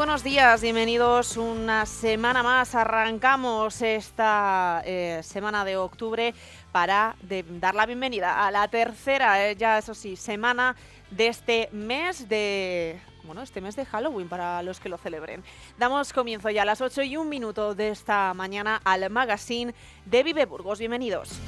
Buenos días, bienvenidos una semana más. Arrancamos esta eh, semana de octubre para dar la bienvenida a la tercera, eh, ya eso sí, semana de este mes de bueno, este mes de Halloween para los que lo celebren. Damos comienzo ya a las 8 y un minuto de esta mañana al magazine de Vive Burgos. Bienvenidos.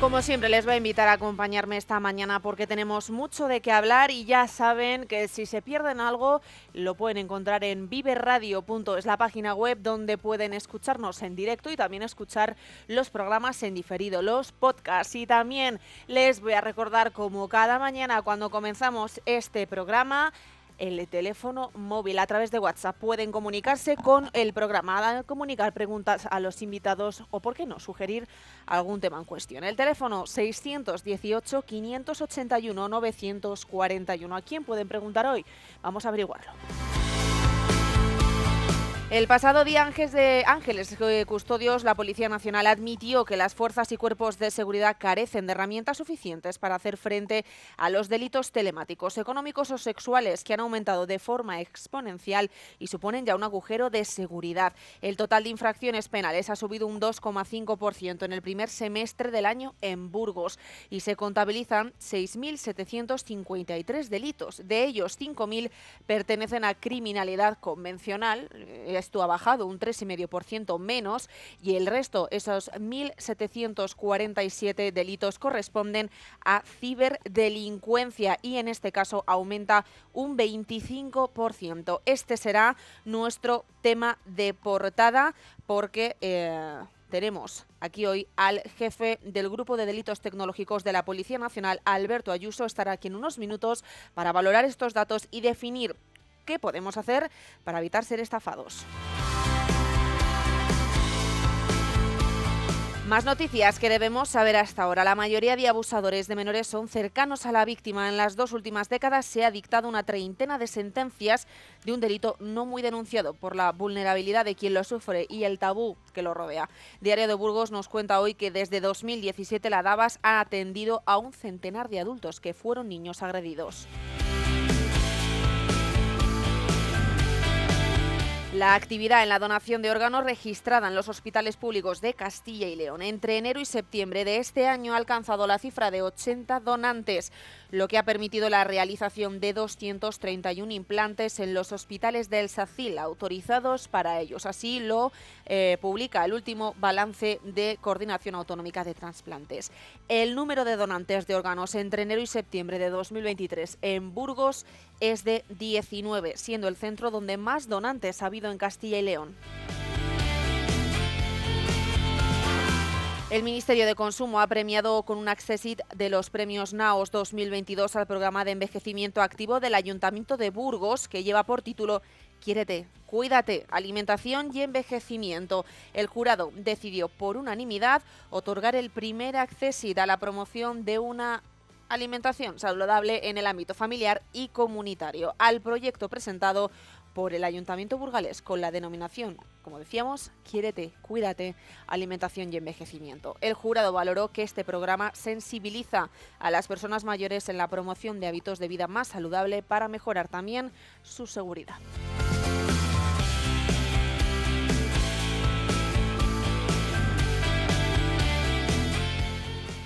Como siempre, les voy a invitar a acompañarme esta mañana porque tenemos mucho de qué hablar y ya saben que si se pierden algo, lo pueden encontrar en viveradio.es, la página web donde pueden escucharnos en directo y también escuchar los programas en diferido, los podcasts. Y también les voy a recordar, como cada mañana cuando comenzamos este programa, el teléfono móvil a través de WhatsApp. Pueden comunicarse con el programa, comunicar preguntas a los invitados o, por qué no, sugerir algún tema en cuestión. El teléfono 618-581-941. ¿A quién pueden preguntar hoy? Vamos a averiguarlo. El pasado día Ángeles de Ángeles eh, Custodios, la Policía Nacional admitió que las fuerzas y cuerpos de seguridad carecen de herramientas suficientes para hacer frente a los delitos telemáticos, económicos o sexuales que han aumentado de forma exponencial y suponen ya un agujero de seguridad. El total de infracciones penales ha subido un 2,5% en el primer semestre del año en Burgos y se contabilizan 6.753 delitos. De ellos, 5.000 pertenecen a criminalidad convencional eh, esto ha bajado un 3,5% menos y el resto, esos 1.747 delitos, corresponden a ciberdelincuencia y en este caso aumenta un 25%. Este será nuestro tema de portada porque... Eh, tenemos aquí hoy al jefe del Grupo de Delitos Tecnológicos de la Policía Nacional, Alberto Ayuso. Estará aquí en unos minutos para valorar estos datos y definir qué podemos hacer para evitar ser estafados. Más noticias que debemos saber hasta ahora. La mayoría de abusadores de menores son cercanos a la víctima. En las dos últimas décadas se ha dictado una treintena de sentencias de un delito no muy denunciado por la vulnerabilidad de quien lo sufre y el tabú que lo rodea. Diario de Burgos nos cuenta hoy que desde 2017 la DABAS ha atendido a un centenar de adultos que fueron niños agredidos. La actividad en la donación de órganos registrada en los hospitales públicos de Castilla y León entre enero y septiembre de este año ha alcanzado la cifra de 80 donantes, lo que ha permitido la realización de 231 implantes en los hospitales del SACIL autorizados para ellos. Así lo eh, publica el último balance de Coordinación Autonómica de Transplantes. El número de donantes de órganos entre enero y septiembre de 2023 en Burgos es de 19, siendo el centro donde más donantes ha habido en Castilla y León. El Ministerio de Consumo ha premiado con un accesit de los premios NAOS 2022 al programa de envejecimiento activo del Ayuntamiento de Burgos, que lleva por título Quiérete, cuídate, alimentación y envejecimiento. El jurado decidió por unanimidad otorgar el primer accesit a la promoción de una alimentación saludable en el ámbito familiar y comunitario al proyecto presentado por el Ayuntamiento burgalés con la denominación, como decíamos, Quiérete, Cuídate, Alimentación y Envejecimiento. El jurado valoró que este programa sensibiliza a las personas mayores en la promoción de hábitos de vida más saludable para mejorar también su seguridad.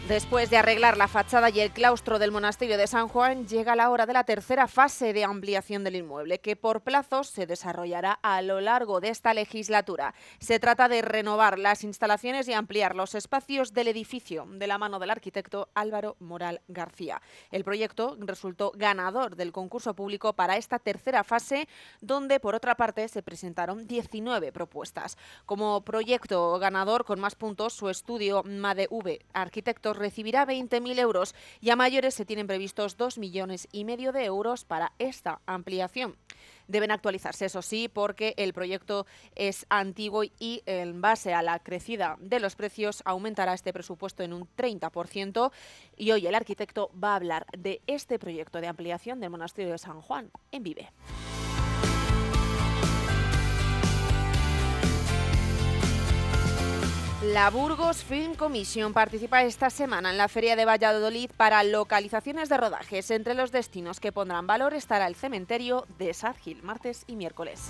Después de arreglar la fachada y el claustro del monasterio de San Juan, llega la hora de la tercera fase de ampliación del inmueble, que por plazos se desarrollará a lo largo de esta legislatura. Se trata de renovar las instalaciones y ampliar los espacios del edificio de la mano del arquitecto Álvaro Moral García. El proyecto resultó ganador del concurso público para esta tercera fase, donde por otra parte se presentaron 19 propuestas. Como proyecto ganador con más puntos, su estudio MADV Arquitectos recibirá 20.000 euros y a mayores se tienen previstos 2 millones y medio de euros para esta ampliación. Deben actualizarse, eso sí, porque el proyecto es antiguo y en base a la crecida de los precios aumentará este presupuesto en un 30% y hoy el arquitecto va a hablar de este proyecto de ampliación del monasterio de San Juan en Vive. La Burgos Film Commission participa esta semana en la Feria de Valladolid para localizaciones de rodajes. Entre los destinos que pondrán valor estará el cementerio de Sadgil, martes y miércoles.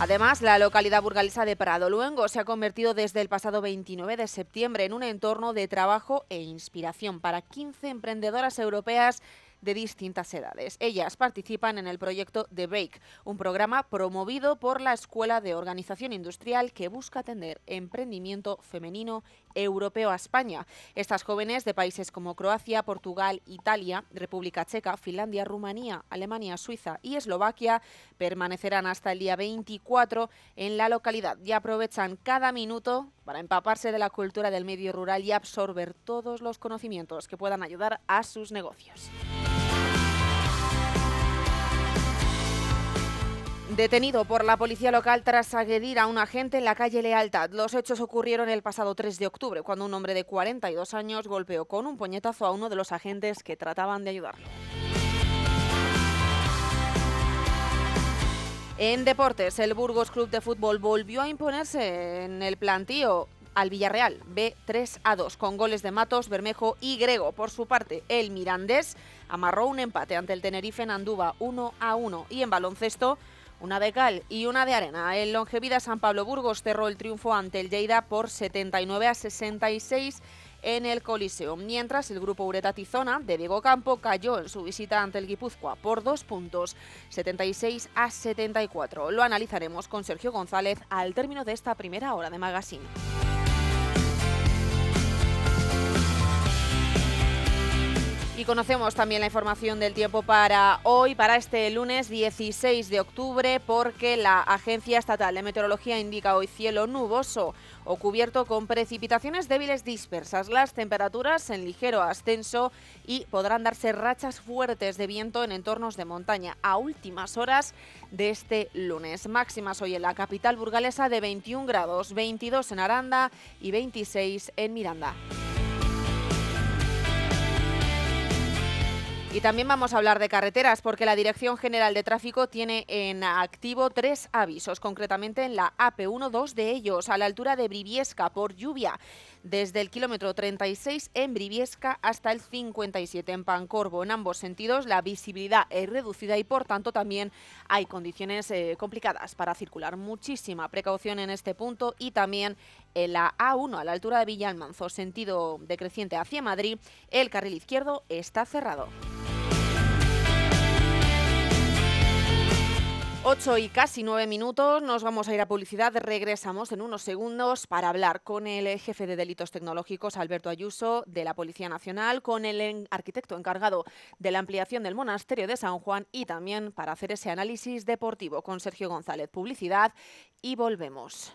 Además, la localidad burgalesa de Prado Luengo se ha convertido desde el pasado 29 de septiembre en un entorno de trabajo e inspiración para 15 emprendedoras europeas de distintas edades. Ellas participan en el proyecto The Break, un programa promovido por la Escuela de Organización Industrial que busca atender emprendimiento femenino europeo a España. Estas jóvenes de países como Croacia, Portugal, Italia, República Checa, Finlandia, Rumanía, Alemania, Suiza y Eslovaquia permanecerán hasta el día 24 en la localidad y aprovechan cada minuto para empaparse de la cultura del medio rural y absorber todos los conocimientos que puedan ayudar a sus negocios. Detenido por la policía local tras agredir a un agente en la calle Lealtad. Los hechos ocurrieron el pasado 3 de octubre, cuando un hombre de 42 años golpeó con un puñetazo a uno de los agentes que trataban de ayudarlo. En deportes, el Burgos Club de Fútbol volvió a imponerse en el plantío al Villarreal, B3 a 2, con goles de Matos, Bermejo y Grego. Por su parte, el Mirandés amarró un empate ante el Tenerife en Andúba 1 a 1 y en baloncesto una de cal y una de arena. El Longevida San Pablo Burgos cerró el triunfo ante el Lleida por 79 a 66 en el Coliseo, mientras el grupo Ureta Tizona de Diego Campo cayó en su visita ante el Guipúzcoa por dos puntos, 76 a 74. Lo analizaremos con Sergio González al término de esta primera hora de Magazine. Y conocemos también la información del tiempo para hoy, para este lunes 16 de octubre, porque la Agencia Estatal de Meteorología indica hoy cielo nuboso o cubierto con precipitaciones débiles dispersas. Las temperaturas en ligero ascenso y podrán darse rachas fuertes de viento en entornos de montaña a últimas horas de este lunes. Máximas hoy en la capital burgalesa de 21 grados, 22 en Aranda y 26 en Miranda. Y también vamos a hablar de carreteras porque la Dirección General de Tráfico tiene en activo tres avisos, concretamente en la AP1, dos de ellos a la altura de Briviesca por lluvia, desde el kilómetro 36 en Briviesca hasta el 57 en Pancorvo. En ambos sentidos la visibilidad es reducida y por tanto también hay condiciones eh, complicadas para circular. Muchísima precaución en este punto y también en la A1 a la altura de Villalmanzo, sentido decreciente hacia Madrid, el carril izquierdo está cerrado. 8 y casi 9 minutos, nos vamos a ir a publicidad, regresamos en unos segundos para hablar con el jefe de delitos tecnológicos, Alberto Ayuso, de la Policía Nacional, con el arquitecto encargado de la ampliación del monasterio de San Juan y también para hacer ese análisis deportivo con Sergio González, publicidad y volvemos.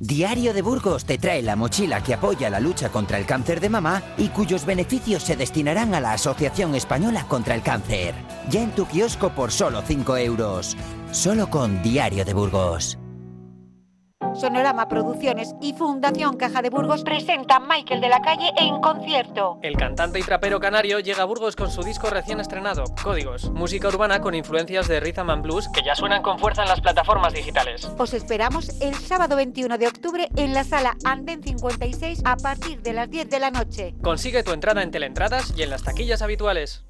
Diario de Burgos te trae la mochila que apoya la lucha contra el cáncer de mama y cuyos beneficios se destinarán a la Asociación Española contra el Cáncer. Ya en tu kiosco por solo 5 euros. Solo con Diario de Burgos. Sonorama Producciones y Fundación Caja de Burgos presentan Michael de la Calle en concierto. El cantante y trapero canario llega a Burgos con su disco recién estrenado, Códigos, música urbana con influencias de rhythm and blues que ya suenan con fuerza en las plataformas digitales. Os esperamos el sábado 21 de octubre en la sala Anden 56 a partir de las 10 de la noche. Consigue tu entrada en Teleentradas y en las taquillas habituales.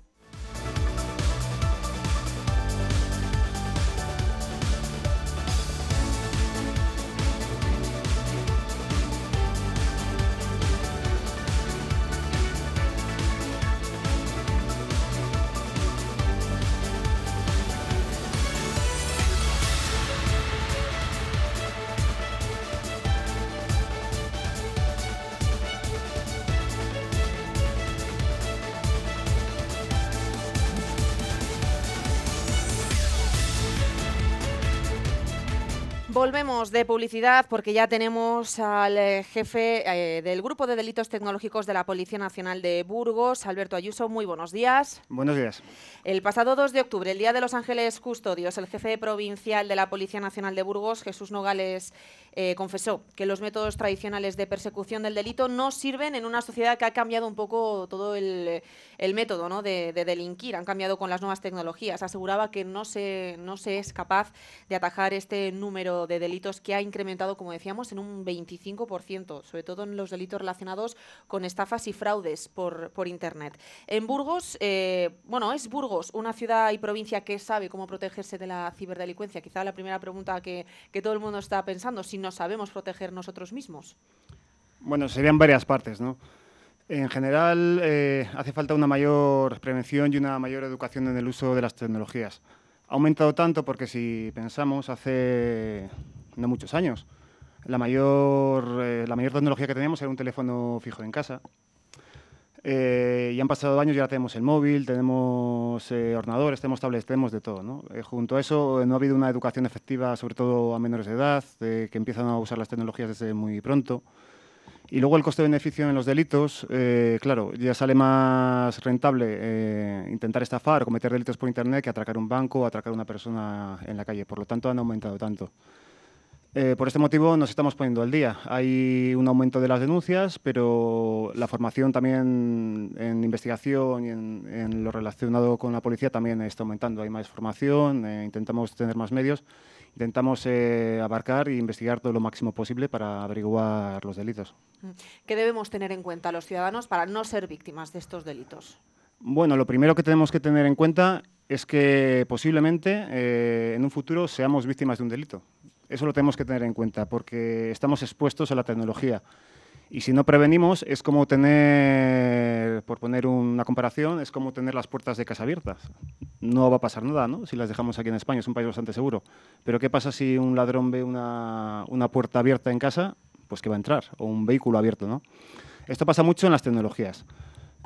Volvemos de publicidad porque ya tenemos al eh, jefe eh, del Grupo de Delitos Tecnológicos de la Policía Nacional de Burgos, Alberto Ayuso. Muy buenos días. Buenos días. El pasado 2 de octubre, el Día de los Ángeles Custodios, el jefe provincial de la Policía Nacional de Burgos, Jesús Nogales, eh, confesó que los métodos tradicionales de persecución del delito no sirven en una sociedad que ha cambiado un poco todo el, el método ¿no? de, de, delinquir, han cambiado con las nuevas tecnologías. Aseguraba que no se, no se es capaz de atajar este número de delitos que ha incrementado, como decíamos, en un 25%, sobre todo en los delitos relacionados con estafas y fraudes por, por Internet. En Burgos, eh, bueno, es Burgos una ciudad y provincia que sabe cómo protegerse de la ciberdelincuencia. Quizá la primera pregunta que, que todo el mundo está pensando, si nos sabemos proteger nosotros mismos. Bueno, serían varias partes, ¿no? En general, eh, hace falta una mayor prevención y una mayor educación en el uso de las tecnologías. Ha aumentado tanto porque si pensamos hace no muchos años, la mayor, eh, la mayor tecnología que teníamos era un teléfono fijo en casa. Eh, y han pasado años y ahora tenemos el móvil, tenemos eh, ordenadores, tenemos tablets, tenemos de todo. ¿no? Eh, junto a eso no ha habido una educación efectiva, sobre todo a menores de edad, que empiezan a usar las tecnologías desde muy pronto. Y luego el coste-beneficio en los delitos, eh, claro, ya sale más rentable eh, intentar estafar o cometer delitos por Internet que atracar un banco o atracar a una persona en la calle. Por lo tanto, han aumentado tanto. Eh, por este motivo nos estamos poniendo al día. Hay un aumento de las denuncias, pero la formación también en investigación y en, en lo relacionado con la policía también está aumentando. Hay más formación, eh, intentamos tener más medios, intentamos eh, abarcar e investigar todo lo máximo posible para averiguar los delitos. ¿Qué debemos tener en cuenta los ciudadanos para no ser víctimas de estos delitos? Bueno, lo primero que tenemos que tener en cuenta es que posiblemente eh, en un futuro seamos víctimas de un delito. Eso lo tenemos que tener en cuenta porque estamos expuestos a la tecnología. Y si no prevenimos, es como tener, por poner una comparación, es como tener las puertas de casa abiertas. No va a pasar nada, ¿no? Si las dejamos aquí en España, es un país bastante seguro. Pero ¿qué pasa si un ladrón ve una, una puerta abierta en casa? Pues que va a entrar, o un vehículo abierto, ¿no? Esto pasa mucho en las tecnologías.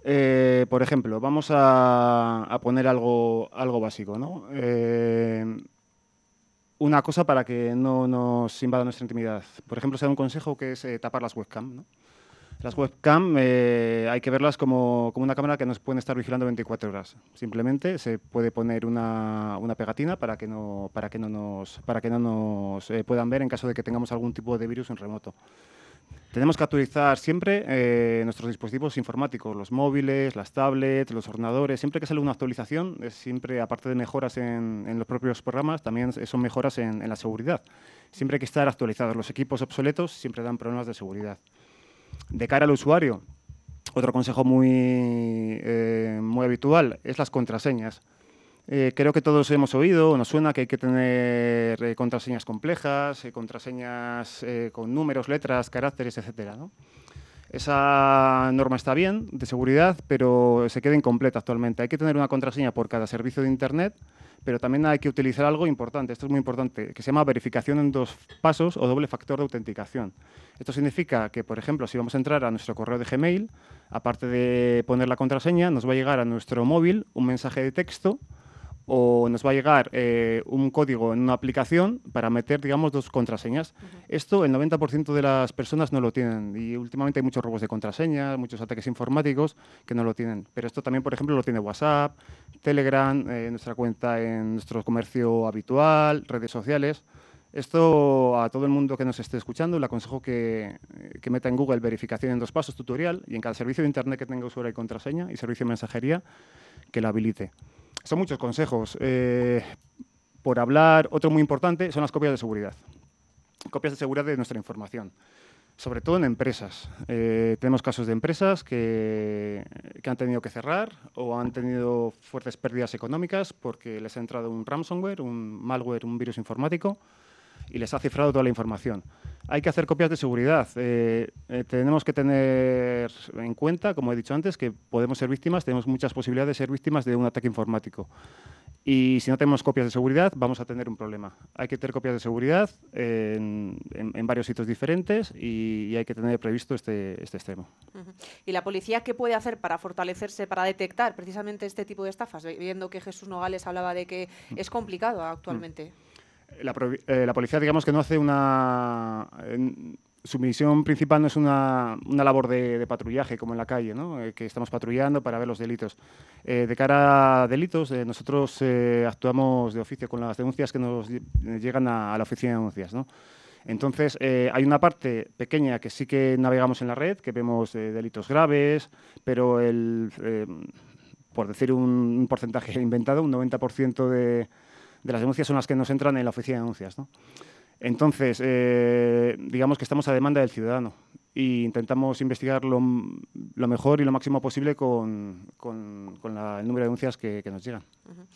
Eh, por ejemplo, vamos a, a poner algo, algo básico, ¿no? Eh, una cosa para que no nos invada nuestra intimidad. Por ejemplo, se da un consejo que es eh, tapar las webcam. ¿no? Las webcam eh, hay que verlas como, como, una cámara que nos pueden estar vigilando 24 horas. Simplemente se puede poner una, una pegatina para que no, para que no nos, para que no nos eh, puedan ver en caso de que tengamos algún tipo de virus en remoto. Tenemos que actualizar siempre eh, nuestros dispositivos informáticos, los móviles, las tablets, los ordenadores. Siempre que sale una actualización, es siempre, aparte de mejoras en, los propios programas, también son mejoras en, en, la seguridad. Siempre hay que estar actualizados. Los equipos obsoletos siempre dan problemas de seguridad. De cara al usuario, otro consejo muy, eh, muy habitual es las contraseñas. Eh, creo que todos hemos oído, nos suena que hay que tener eh, contraseñas complejas, eh, contraseñas con números, letras, caracteres, etc. Esa norma está bien, de seguridad, pero se queda incompleta actualmente. Hay que tener una contraseña por cada servicio de Internet, pero también hay que utilizar algo importante, esto es muy importante, que se llama verificación en dos pasos o doble factor de autenticación. Esto significa que, por ejemplo, si vamos a entrar a nuestro correo de Gmail, aparte de poner la contraseña, nos va a llegar a nuestro móvil un mensaje de texto o nos va a llegar eh, un código en una aplicación para meter, digamos, dos contraseñas. Esto el 90% de las personas no lo tienen y últimamente hay muchos robos de contraseñas, muchos ataques informáticos que no lo tienen. Pero esto también, por ejemplo, lo tiene WhatsApp, Telegram, eh, nuestra cuenta en nuestro comercio habitual, redes sociales. Esto a todo el mundo que nos esté escuchando le aconsejo que, que, meta en Google verificación en dos pasos tutorial y en cada servicio de Internet que tenga usuario y contraseña y servicio de mensajería que lo habilite. Son muchos consejos. Eh, por hablar, otro muy importante son las copias de seguridad. Copias de seguridad de nuestra información, sobre todo en empresas. Eh, tenemos casos de empresas que, que, han tenido que cerrar o han tenido fuertes pérdidas económicas porque les ha entrado un ransomware, un malware, un virus informático y les ha cifrado toda la información. Hay que hacer copias de seguridad. Eh, eh, tenemos que tener en cuenta, como he dicho antes, que podemos ser víctimas, tenemos muchas posibilidades de ser víctimas de un ataque informático. Y si no tenemos copias de seguridad, vamos a tener un problema. Hay que tener copias de seguridad en, en, varios sitios diferentes y, y, hay que tener previsto este, este extremo. Uh -huh. ¿Y la policía qué puede hacer para fortalecerse, para detectar precisamente este tipo de estafas? Viendo que Jesús Nogales hablaba de que es complicado actualmente. Uh la, eh, la, policía, digamos que no hace una... En, su misión principal no es una, una labor de, de, patrullaje como en la calle, ¿no? eh, que estamos patrullando para ver los delitos. Eh, de cara a delitos, eh, nosotros eh, actuamos de oficio con las denuncias que nos llegan a, a la oficina de denuncias. ¿no? Entonces, eh, hay una parte pequeña que sí que navegamos en la red, que vemos eh, delitos graves, pero el, eh, por decir un, porcentaje inventado, un 90% de, de las denuncias son las que nos entran en la oficina de denuncias. ¿no? Entonces, eh, digamos que estamos a demanda del ciudadano e intentamos investigar lo, lo mejor y lo máximo posible con, con, con la, el número de denuncias que, que nos llegan. Uh -huh.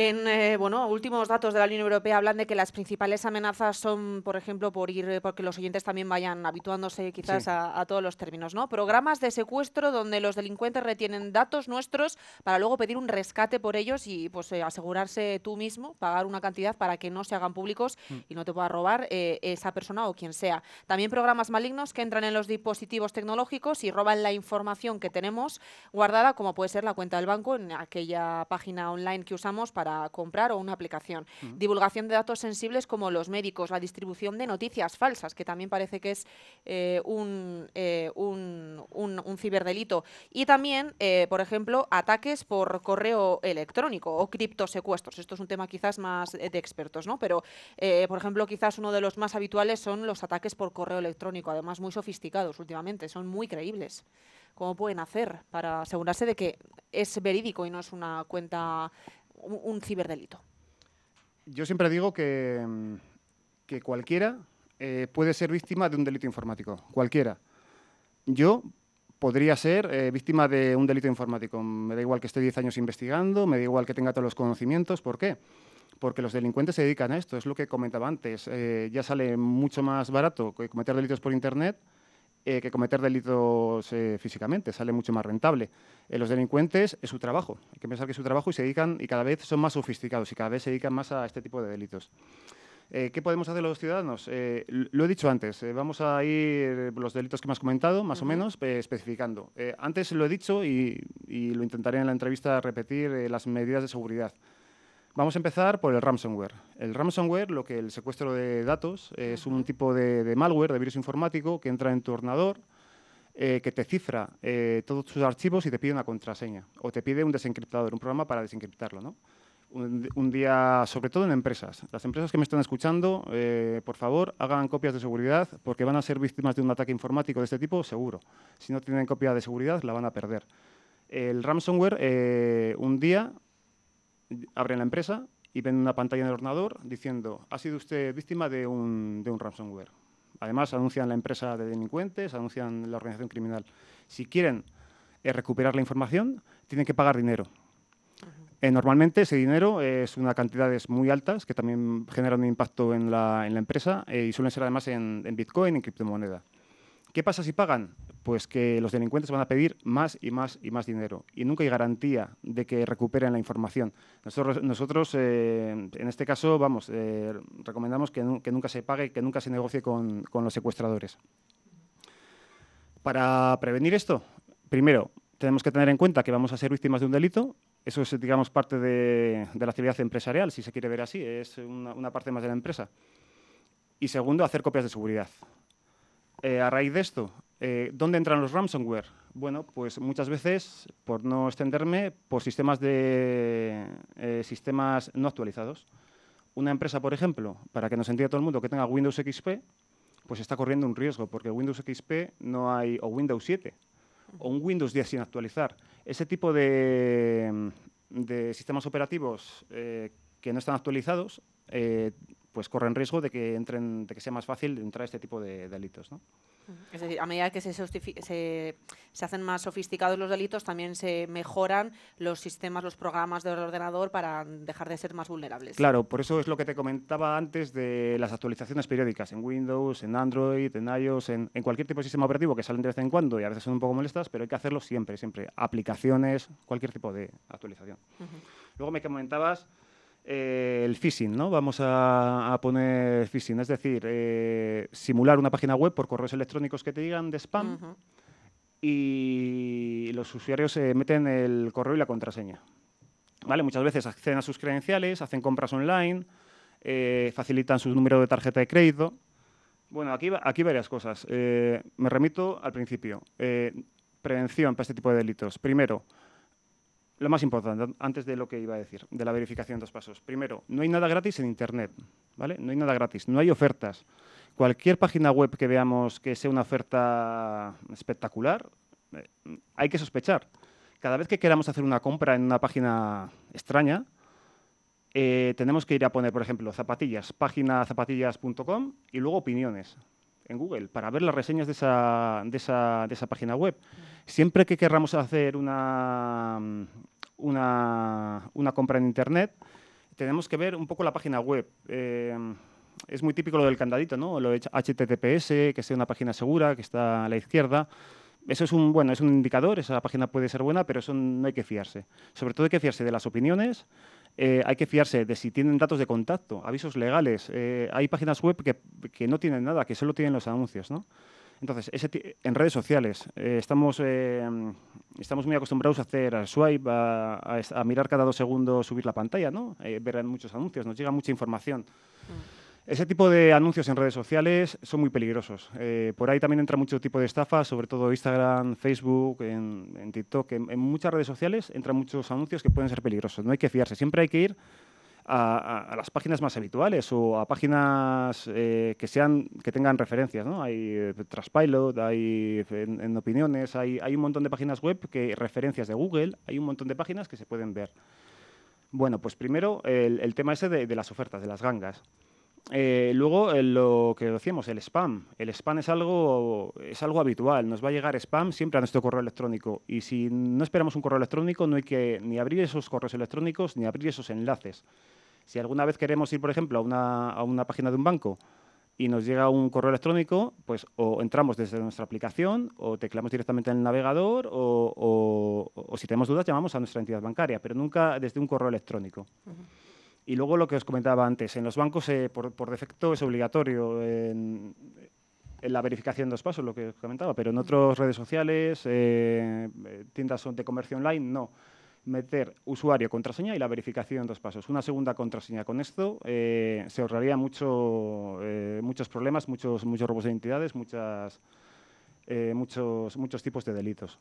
En eh, bueno, últimos datos de la Unión Europea hablan de que las principales amenazas son, por ejemplo, por ir, eh, porque los oyentes también vayan habituándose quizás sí. a, a, todos los términos, ¿no? Programas de secuestro donde los delincuentes retienen datos nuestros para luego pedir un rescate por ellos y pues eh, asegurarse tú mismo, pagar una cantidad para que no se hagan públicos mm. y no te pueda robar eh, esa persona o quien sea. También programas malignos que entran en los dispositivos tecnológicos y roban la información que tenemos guardada, como puede ser la cuenta del banco en aquella página online que usamos para para comprar o una aplicación. Uh -huh. Divulgación de datos sensibles como los médicos, la distribución de noticias falsas, que también parece que es eh, un, eh, un, un, un, ciberdelito. Y también, eh, por ejemplo, ataques por correo electrónico o criptosecuestros. Esto es un tema quizás más de expertos, ¿no? Pero, eh, por ejemplo, quizás uno de los más habituales son los ataques por correo electrónico, además muy sofisticados últimamente, son muy creíbles cómo pueden hacer para asegurarse de que es verídico y no es una cuenta un, ciberdelito? Yo siempre digo que, que cualquiera eh, puede ser víctima de un delito informático, cualquiera. Yo podría ser eh, víctima de un delito informático. Me da igual que esté 10 años investigando, me da igual que tenga todos los conocimientos. ¿Por qué? Porque los delincuentes se dedican a esto, es lo que comentaba antes. Eh, ya sale mucho más barato cometer delitos por Internet eh, que cometer delitos eh, físicamente, sale mucho más rentable. Eh, los delincuentes es su trabajo, hay que pensar que es su trabajo y se dedican y cada vez son más sofisticados y cada vez se dedican más a este tipo de delitos. Eh, ¿Qué podemos hacer los ciudadanos? Lo he dicho antes, vamos a ir los delitos que me has comentado, más uh -huh. o menos, especificando. antes lo he dicho y, y, lo intentaré en la entrevista repetir las medidas de seguridad. Vamos a empezar por el ransomware. El ransomware, lo que el secuestro de datos, es un tipo de, malware, de virus informático, que entra en tu ordenador, eh, que te cifra eh, todos tus archivos y te pide una contraseña. O te pide un desencriptador, un programa para desencriptarlo. Un, día, sobre todo en empresas. Las empresas que me están escuchando, eh, por favor, hagan copias de seguridad, porque van a ser víctimas de un ataque informático de este tipo, seguro. Si no tienen copia de seguridad, la van a perder. El ransomware, un día abren la empresa y ven una pantalla en el ordenador diciendo ha sido usted víctima de un, de un ransomware. Además, anuncian la empresa de delincuentes, anuncian la organización criminal. Si quieren eh, recuperar la información, tienen que pagar dinero. Eh, normalmente ese dinero es una cantidades muy altas que también generan un impacto en la, en la empresa eh, y suelen ser además en, en Bitcoin, en criptomoneda. ¿Qué pasa si pagan? Pues que los delincuentes van a pedir más y más y más dinero y nunca hay garantía de que recuperen la información. Nosotros, nosotros eh, en este caso, vamos, eh, recomendamos que, nunca se pague, que nunca se negocie con, con los secuestradores. Para prevenir esto, primero, tenemos que tener en cuenta que vamos a ser víctimas de un delito. Eso es, digamos, parte de, la actividad empresarial, si se quiere ver así, es una, parte más de la empresa. Y segundo, hacer copias de seguridad. Eh, a raíz de esto, eh, ¿dónde entran los ransomware? Bueno, pues muchas veces, por no extenderme, por sistemas, de, eh, sistemas no actualizados. Una empresa, por ejemplo, para que nos entienda todo el mundo, que tenga Windows XP, pues está corriendo un riesgo, porque Windows XP no hay, o Windows 7, o un Windows 10 sin actualizar. Ese tipo de, sistemas operativos que no están actualizados, pues corren riesgo de que entren, de que sea más fácil entrar a este tipo de delitos. ¿no? Es decir, a medida que se, se, hacen más sofisticados los delitos, también se mejoran los sistemas, los programas del ordenador para dejar de ser más vulnerables. Claro, por eso es lo que te comentaba antes de las actualizaciones periódicas en Windows, en Android, en iOS, en, cualquier tipo de sistema operativo que salen de vez en cuando y a veces son un poco molestas, pero hay que hacerlo siempre, siempre. Aplicaciones, cualquier tipo de actualización. Luego me comentabas eh, el phishing, ¿no? Vamos a, poner phishing, es decir, eh, simular una página web por correos electrónicos que te digan de spam y los usuarios se meten el correo y la contraseña. ¿Vale? Muchas veces acceden a sus credenciales, hacen compras online, eh, facilitan su número de tarjeta de crédito. Bueno, aquí, aquí varias cosas. me remito al principio. prevención para este tipo de delitos. Primero, lo más importante, antes de lo que iba a decir, de la verificación en dos pasos. Primero, no hay nada gratis en Internet, ¿vale? No hay nada gratis, no hay ofertas. Cualquier página web que veamos que sea una oferta espectacular, eh, hay que sospechar. Cada vez que queramos hacer una compra en una página extraña, eh, tenemos que ir a poner, por ejemplo, zapatillas, página zapatillas.com y luego opiniones en Google para ver las reseñas de esa, de esa, de esa página web. Siempre que querramos hacer una, una, una, compra en Internet, tenemos que ver un poco la página web. Eh, es muy típico lo del candadito, ¿no? Lo de HTTPS, que sea una página segura, que está a la izquierda. Eso es un, bueno, es un indicador, esa página puede ser buena, pero eso no hay que fiarse. Sobre todo hay que fiarse de las opiniones, eh, hay que fiarse de si tienen datos de contacto, avisos legales. Eh, hay páginas web que, no tienen nada, que solo tienen los anuncios. ¿no? Entonces, en redes sociales, eh, estamos, estamos muy acostumbrados a hacer swipe, a, mirar cada dos segundos, subir la pantalla, ¿no? ver muchos anuncios, nos llega mucha información. Mm. Ese tipo de anuncios en redes sociales son muy peligrosos. Eh, por ahí también entra mucho tipo de estafa, sobre todo Instagram, Facebook, en, TikTok. En, muchas redes sociales entran muchos anuncios que pueden ser peligrosos. No hay que fiarse. Siempre hay que ir a, las páginas más habituales o a páginas eh, que sean que tengan referencias. ¿no? Hay eh, Trustpilot, hay en, opiniones, hay, hay, un montón de páginas web que referencias de Google, hay un montón de páginas que se pueden ver. Bueno, pues primero el, tema ese de las ofertas, de las gangas. Eh, luego, eh, lo que decíamos, el spam. El spam es algo, es algo habitual. Nos va a llegar spam siempre a nuestro correo electrónico. Y si no esperamos un correo electrónico, no hay que ni abrir esos correos electrónicos ni abrir esos enlaces. Si alguna vez queremos ir, por ejemplo, a una, a una página de un banco y nos llega un correo electrónico, pues o entramos desde nuestra aplicación o teclamos directamente en el navegador o, o, si tenemos dudas llamamos a nuestra entidad bancaria, pero nunca desde un correo electrónico. Y luego lo que os comentaba antes, en los bancos eh, por, defecto es obligatorio en, la verificación de dos pasos, lo que os comentaba, pero en otras redes sociales, eh, tiendas de comercio online, no. Meter usuario, contraseña y la verificación en dos pasos. Una segunda contraseña. Con esto eh, se ahorraría mucho, muchos problemas, muchos, muchos robos de identidades, muchas eh, muchos, muchos tipos de delitos.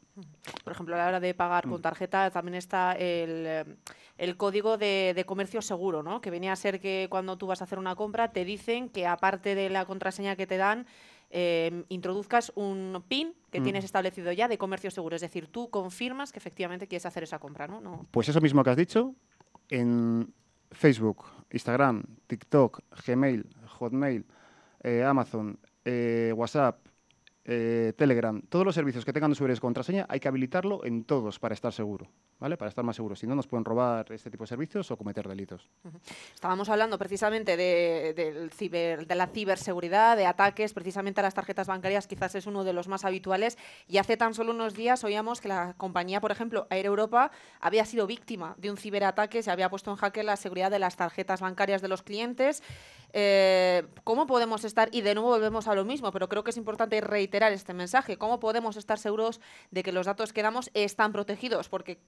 Por ejemplo, a la hora de pagar con mm. tarjeta también está el, el código de, comercio seguro, ¿no? que venía a ser que cuando tú vas a hacer una compra te dicen que aparte de la contraseña que te dan, eh, introduzcas un PIN que mm. tienes establecido ya de comercio seguro. Es decir, tú confirmas que efectivamente quieres hacer esa compra. ¿no? no. Pues eso mismo que has dicho, en Facebook, Instagram, TikTok, Gmail, Hotmail, eh, Amazon, WhatsApp, eh, Telegram, todos los servicios que tengan usuarios contraseña hay que habilitarlo en todos para estar seguro, ¿vale? Para estar más seguro. Si no, nos pueden robar este tipo de servicios o cometer delitos. Estábamos hablando precisamente de, la ciberseguridad, de ataques, precisamente a las tarjetas bancarias, quizás es uno de los más habituales. Y hace tan solo unos días oíamos que la compañía, por ejemplo, Air Europa, había sido víctima de un ciberataque, se había puesto en jaque la seguridad de las tarjetas bancarias de los clientes. eh, ¿cómo podemos estar, y de nuevo volvemos a lo mismo, pero creo que es importante reiterar este mensaje, cómo podemos estar seguros de que los datos que damos están protegidos? Porque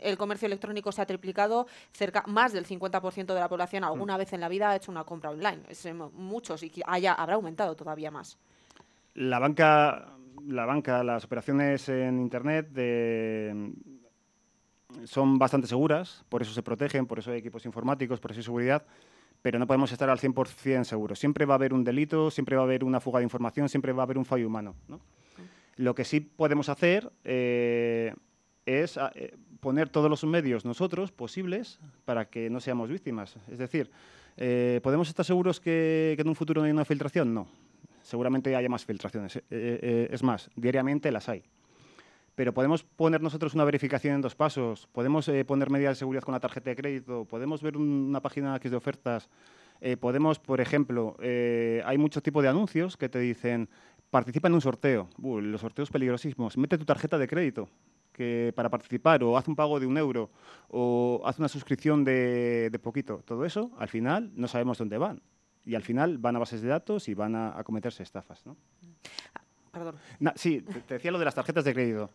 el comercio electrónico se ha triplicado, cerca más del 50% de la población alguna vez en la vida ha hecho una compra online. Es, eh, muchos y haya, habrá aumentado todavía más. La banca, la banca, las operaciones en Internet son bastante seguras, por eso se protegen, por eso hay equipos informáticos, por eso hay seguridad, pero no podemos estar al 100% seguros. Siempre va a haber un delito, siempre va a haber una fuga de información, siempre va a haber un fallo humano. Lo que sí podemos hacer eh, es eh, poner todos los medios nosotros posibles para que no seamos víctimas. Es decir, eh, ¿podemos estar seguros que, en un futuro no hay una filtración? No. Seguramente haya más filtraciones. es más, diariamente las hay pero podemos poner nosotros una verificación en dos pasos, podemos eh, poner medidas de seguridad con la tarjeta de crédito, podemos ver una página que es de ofertas, eh, podemos, por ejemplo, eh, hay muchos tipos de anuncios que te dicen, participa en un sorteo, los sorteos peligrosísimos, mete tu tarjeta de crédito que para participar o haz un pago de un euro o haz una suscripción de, poquito. Todo eso, al final, no sabemos dónde van. Y al final van a bases de datos y van a, a cometerse estafas. ¿no? perdón. sí, te decía lo de las tarjetas de crédito.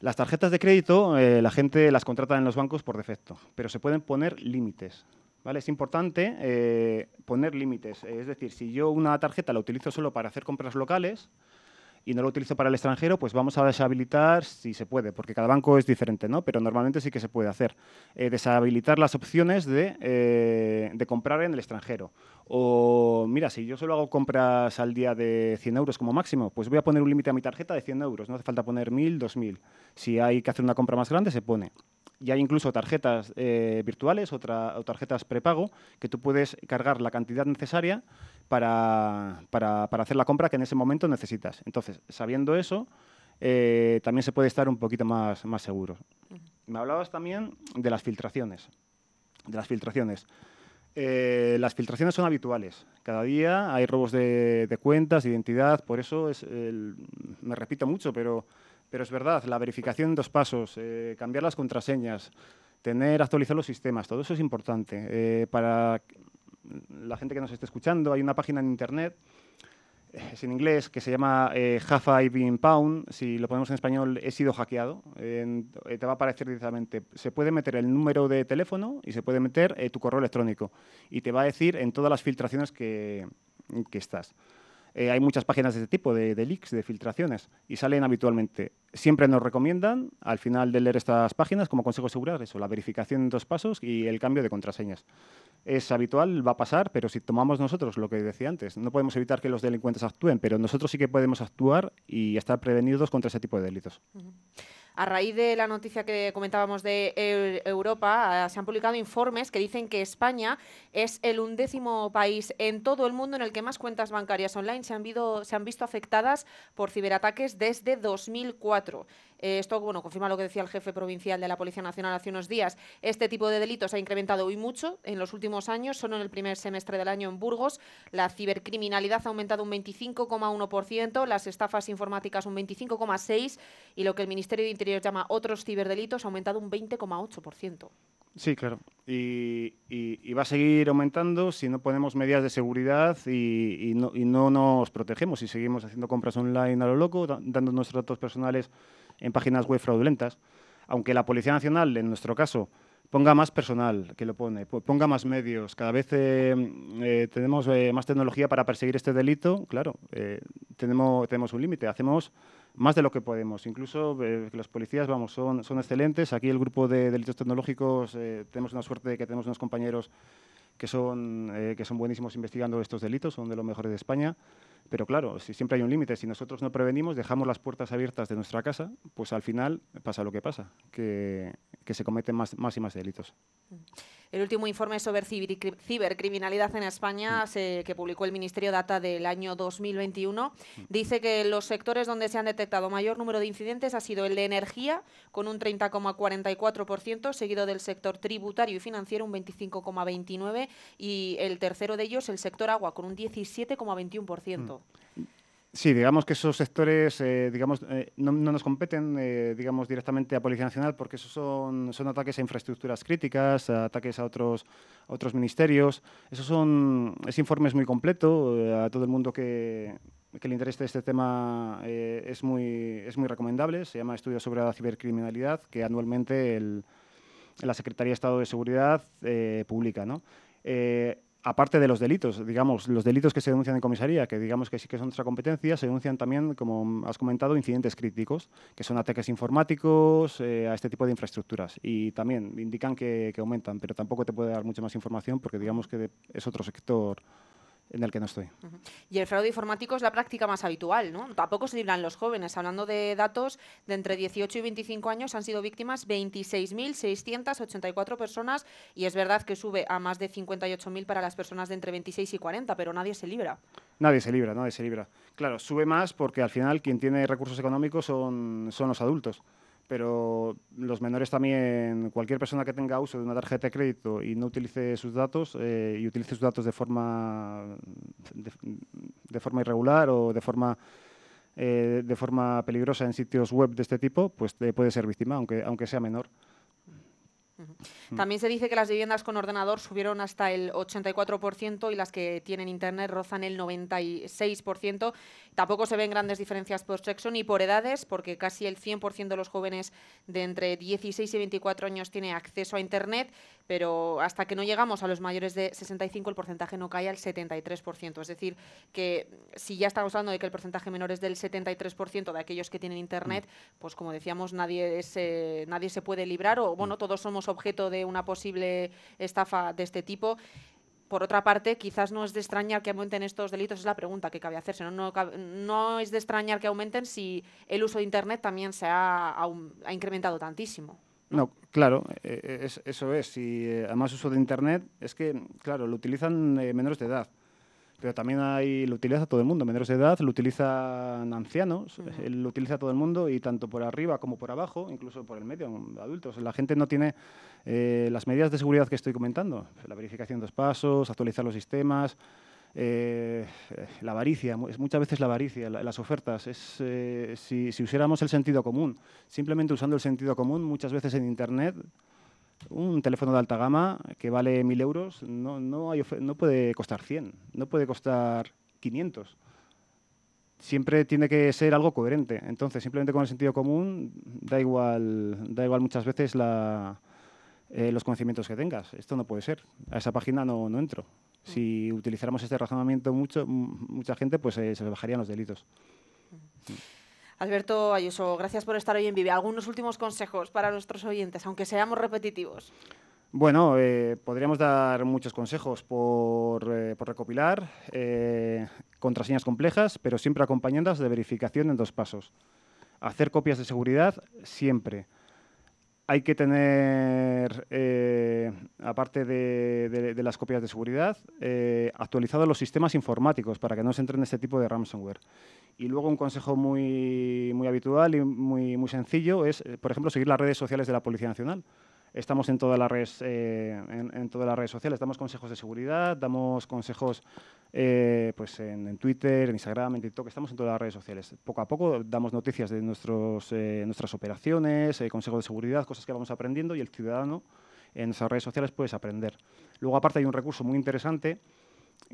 Las tarjetas de crédito, eh, la gente las contrata en los bancos por defecto, pero se pueden poner límites. ¿vale? Es importante eh, poner límites. Es decir, si yo una tarjeta la utilizo solo para hacer compras locales, y no lo utilizo para el extranjero, pues vamos a deshabilitar si se puede, porque cada banco es diferente, ¿no? Pero normalmente sí que se puede hacer. Eh, deshabilitar las opciones de, eh, de, comprar en el extranjero. O, mira, si yo solo hago compras al día de 100 euros como máximo, pues voy a poner un límite a mi tarjeta de 100 euros. No hace falta poner 1.000, 2.000. Si hay que hacer una compra más grande, se pone y hay incluso tarjetas eh, virtuales o, tarjetas prepago que tú puedes cargar la cantidad necesaria para, para, para, hacer la compra que en ese momento necesitas. Entonces, sabiendo eso, eh, también se puede estar un poquito más, más seguro. Me hablabas también de las filtraciones. De las filtraciones. Eh, las filtraciones son habituales. Cada día hay robos de, de cuentas, de identidad, por eso es me repito mucho, pero pero es verdad, la verificación en dos pasos, eh, cambiar las contraseñas, tener actualizar los sistemas, todo eso es importante. Eh, para la gente que nos esté escuchando, hay una página en internet, es en inglés, que se llama eh, Have I Pound. Si lo ponemos en español, he sido hackeado. te va a aparecer directamente. Se puede meter el número de teléfono y se puede meter tu correo electrónico. Y te va a decir en todas las filtraciones que, que estás. Eh, hay muchas páginas de este tipo, de, leaks, de filtraciones, y salen habitualmente. Siempre nos recomiendan, al final de leer estas páginas, como consejo de seguridad, eso, la verificación en dos pasos y el cambio de contraseñas. Es habitual, va a pasar, pero si tomamos nosotros lo que decía antes, no podemos evitar que los delincuentes actúen, pero nosotros sí que podemos actuar y estar prevenidos contra ese tipo de delitos. A raíz de la noticia que comentábamos de Europa, ah, se han publicado informes que dicen que España es el undécimo país en todo el mundo en el que más cuentas bancarias online se han, visto afectadas por ciberataques desde 2004. Eh, esto bueno, confirma lo que decía el jefe provincial de la Policía Nacional hace unos días. Este tipo de delitos ha incrementado hoy mucho en los últimos años. Solo en el primer semestre del año en Burgos la cibercriminalidad ha aumentado un 25,1%, las estafas informáticas un 25,6% y lo que el Ministerio de Interior llama otros ciberdelitos ha aumentado un 20,8%. Sí, claro. Y, va a seguir aumentando si no ponemos medidas de seguridad y, no, y, no, nos protegemos y seguimos haciendo compras online a lo loco, dando nuestros datos personales en páginas web fraudulentas. Aunque la Policía Nacional, en nuestro caso, ponga más personal que lo pone, ponga más medios, cada vez eh, eh, tenemos eh, más tecnología para perseguir este delito, claro, tenemos, tenemos un límite, hacemos más de lo que podemos. Incluso los policías, vamos, son, son excelentes. Aquí el grupo de delitos tecnológicos tenemos una suerte de que tenemos unos compañeros que son, que son buenísimos investigando estos delitos, son de los mejores de España. Pero claro, si siempre hay un límite, si nosotros no prevenimos, dejamos las puertas abiertas de nuestra casa, pues al final pasa lo que pasa, que, se cometen más, más y más delitos. El último informe sobre cibercriminalidad en España, que publicó el Ministerio Data del año 2021, dice que los sectores donde se han detectado mayor número de incidentes ha sido el de energía, con un 30,44%, seguido del sector tributario y financiero, un 25,29%, y el tercero de ellos, el sector agua, con un 17,21%. Sí, digamos que esos sectores eh, digamos, eh, no, nos competen eh, digamos, directamente a Policía Nacional porque esos son, son ataques a infraestructuras críticas, ataques a otros, otros ministerios. Eso son, ese informe es muy completo. a todo el mundo que, que le interese este tema es, muy, es muy recomendable. Se llama Estudio sobre la cibercriminalidad que anualmente el, la Secretaría de Estado de Seguridad publica. ¿no? Aparte de los delitos, digamos, los delitos que se denuncian en comisaría, que digamos que sí que son nuestra competencia, se denuncian también, como has comentado, incidentes críticos, que son ataques informáticos eh, a este tipo de infraestructuras. Y también indican que, que, aumentan, pero tampoco te puede dar mucha más información porque digamos que es otro sector en el que no estoy. Y el fraude informático es la práctica más habitual, ¿no? Tampoco se libran los jóvenes. Hablando de datos, de entre 18 y 25 años han sido víctimas 26.684 personas y es verdad que sube a más de 58.000 para las personas de entre 26 y 40, pero nadie se libra. Nadie se libra, nadie se libra. Claro, sube más porque al final quien tiene recursos económicos son, son los adultos pero los menores también, cualquier persona que tenga uso de una tarjeta de crédito y no utilice sus datos eh, y utilice sus datos de forma, de, forma irregular o de forma, eh, de forma peligrosa en sitios web de este tipo, pues eh, puede ser víctima, aunque, aunque sea menor. Mm. También se dice que las viviendas con ordenador subieron hasta el 84% y las que tienen internet rozan el 96%. Tampoco se ven grandes diferencias por sexo ni por edades, porque casi el 100% de los jóvenes de entre 16 y 24 años tiene acceso a internet, pero hasta que no llegamos a los mayores de 65 el porcentaje no cae al 73%. Es decir, que si ya estamos hablando de que el porcentaje menor es del 73% de aquellos que tienen internet, mm. pues como decíamos, nadie, eh, nadie se puede librar o bueno, mm. todos somos objeto de una posible estafa de este tipo. Por otra parte, quizás no es de extrañar que aumenten estos delitos, es la pregunta que cabe hacerse. No, es de extrañar que aumenten si el uso de Internet también se ha, incrementado tantísimo. No, claro, eh, eh, eso es. Si eh, además uso de Internet, es que, claro, lo utilizan menores de edad pero también hay, lo utiliza todo el mundo, menores de edad, lo utilizan ancianos, lo utiliza todo el mundo y tanto por arriba como por abajo, incluso por el medio, adultos. La gente no tiene eh, las medidas de seguridad que estoy comentando, la verificación de dos pasos, actualizar los sistemas, eh, la avaricia, muchas veces la avaricia, las ofertas. Es, eh, si, si usáramos el sentido común, simplemente usando el sentido común, muchas veces en Internet un teléfono de alta gama que vale 1.000 euros no, no, hay no puede costar 100, no puede costar 500. Siempre tiene que ser algo coherente. Entonces, simplemente con el sentido común, da igual, da igual muchas veces la, eh, los conocimientos que tengas. Esto no puede ser. A esa página no, no entro. Si utilizáramos este razonamiento mucho, mucha gente, pues eh, se bajarían los delitos. Alberto Ayuso, gracias por estar hoy en Vive. ¿Algunos últimos consejos para nuestros oyentes, aunque seamos repetitivos? Bueno, eh, podríamos dar muchos consejos por, eh, recopilar, eh, contraseñas complejas, pero siempre acompañadas de verificación en dos pasos. Hacer copias de seguridad siempre hay que tener, eh, aparte de, las copias de seguridad, eh, actualizados los sistemas informáticos para que no se entren este tipo de ransomware. Y luego un consejo muy, muy habitual y muy, muy sencillo es, eh, por ejemplo, seguir las redes sociales de la Policía Nacional. Estamos en todas las redes, eh, en, todas las redes sociales, damos consejos de seguridad, damos consejos eh, pues en, Twitter, en Instagram, en TikTok, estamos en todas las redes sociales. Poco a poco damos noticias de nuestros, eh, nuestras operaciones, consejos de seguridad, cosas que vamos aprendiendo y el ciudadano en nuestras redes sociales puedes aprender. Luego, aparte, hay un recurso muy interesante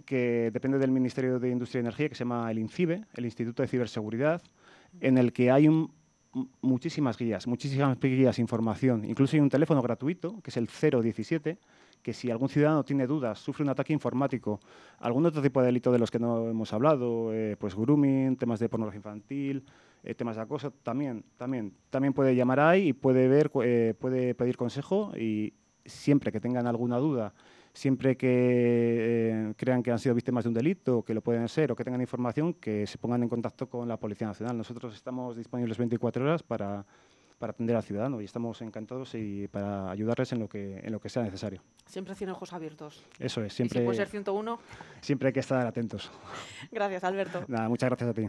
que depende del Ministerio de Industria y Energía, que se llama el INCIBE, el Instituto de Ciberseguridad, en el que hay un muchísimas guías, muchísimas guías, información. Incluso hay un teléfono gratuito, que es el 017, que si algún ciudadano tiene dudas, sufre un ataque informático, algún otro tipo de delito de los que no hemos hablado, eh, pues grooming, temas de pornografía infantil, eh, temas de acoso, también, también, también puede llamar ahí y puede ver, eh, puede pedir consejo y siempre que tengan alguna duda siempre que eh, crean que han sido víctimas de un delito, que lo pueden ser o que tengan información, que se pongan en contacto con la Policía Nacional. Nosotros estamos disponibles 24 horas para, para atender al ciudadano y estamos encantados y para ayudarles en lo que, en lo que sea necesario. Siempre tienen ojos abiertos. Eso es, siempre. si puede ser 101. Siempre hay que estar atentos. Gracias, Alberto. Nada, muchas gracias a ti.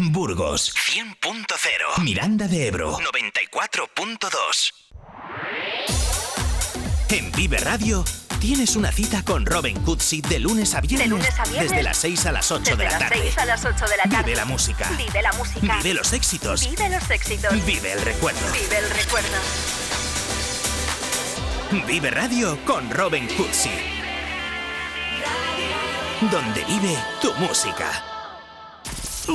Burgos 100.0. Miranda de Ebro 94.2. En Vive Radio tienes una cita con Robin Cootsy de lunes a viernes. lunes a viernes. Desde las 6 a las 8 Desde de la las tarde. 6 a las 8 de la tarde. Vive la música. Vive la música. Vive los éxitos. Vive los éxitos. Vive el recuerdo. Vive el recuerdo. Vive Radio con Robin Cootsy. Donde vive tu música.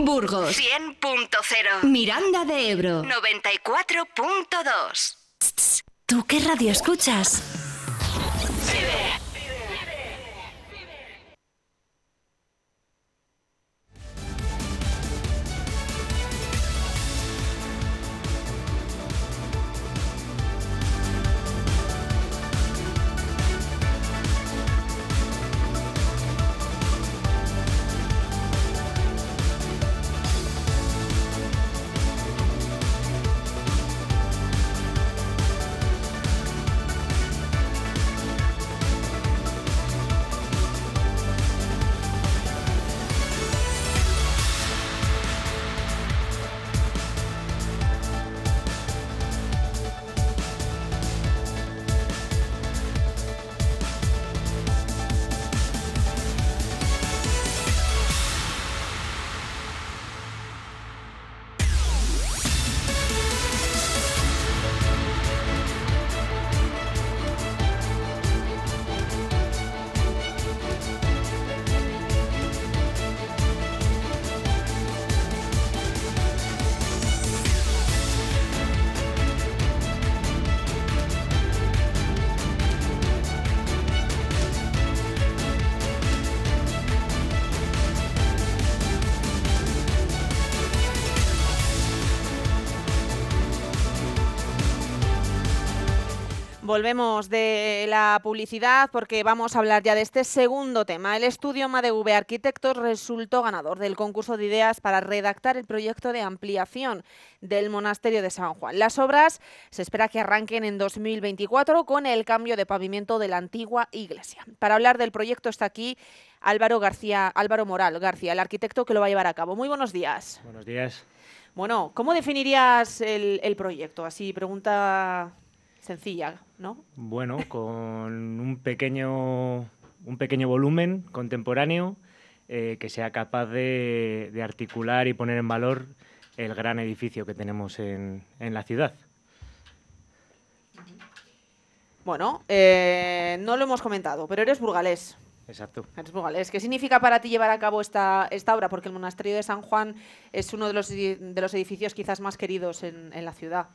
Burgos 100.0. Miranda de Ebro 94.2. ¿Tú qué radio escuchas? Volvemos de la publicidad porque vamos a hablar ya de este segundo tema. El estudio MADV Arquitectos resultó ganador del concurso de ideas para redactar el proyecto de ampliación del monasterio de San Juan. Las obras se espera que arranquen en 2024 con el cambio de pavimento de la antigua iglesia. Para hablar del proyecto está aquí Álvaro García, Álvaro Moral García, el arquitecto que lo va a llevar a cabo. Muy buenos días. Buenos días. Bueno, ¿cómo definirías el, el proyecto? Así, pregunta sencilla, ¿no? Bueno, con un pequeño, un pequeño volumen contemporáneo eh, que sea capaz de, de articular y poner en valor el gran edificio que tenemos en, en la ciudad. Bueno, eh, no lo hemos comentado, pero eres burgalés. Exacto. Eres burgalés. ¿Qué significa para ti llevar a cabo esta, esta obra? Porque el monasterio de San Juan es uno de los, de los edificios quizás más queridos en, en la ciudad.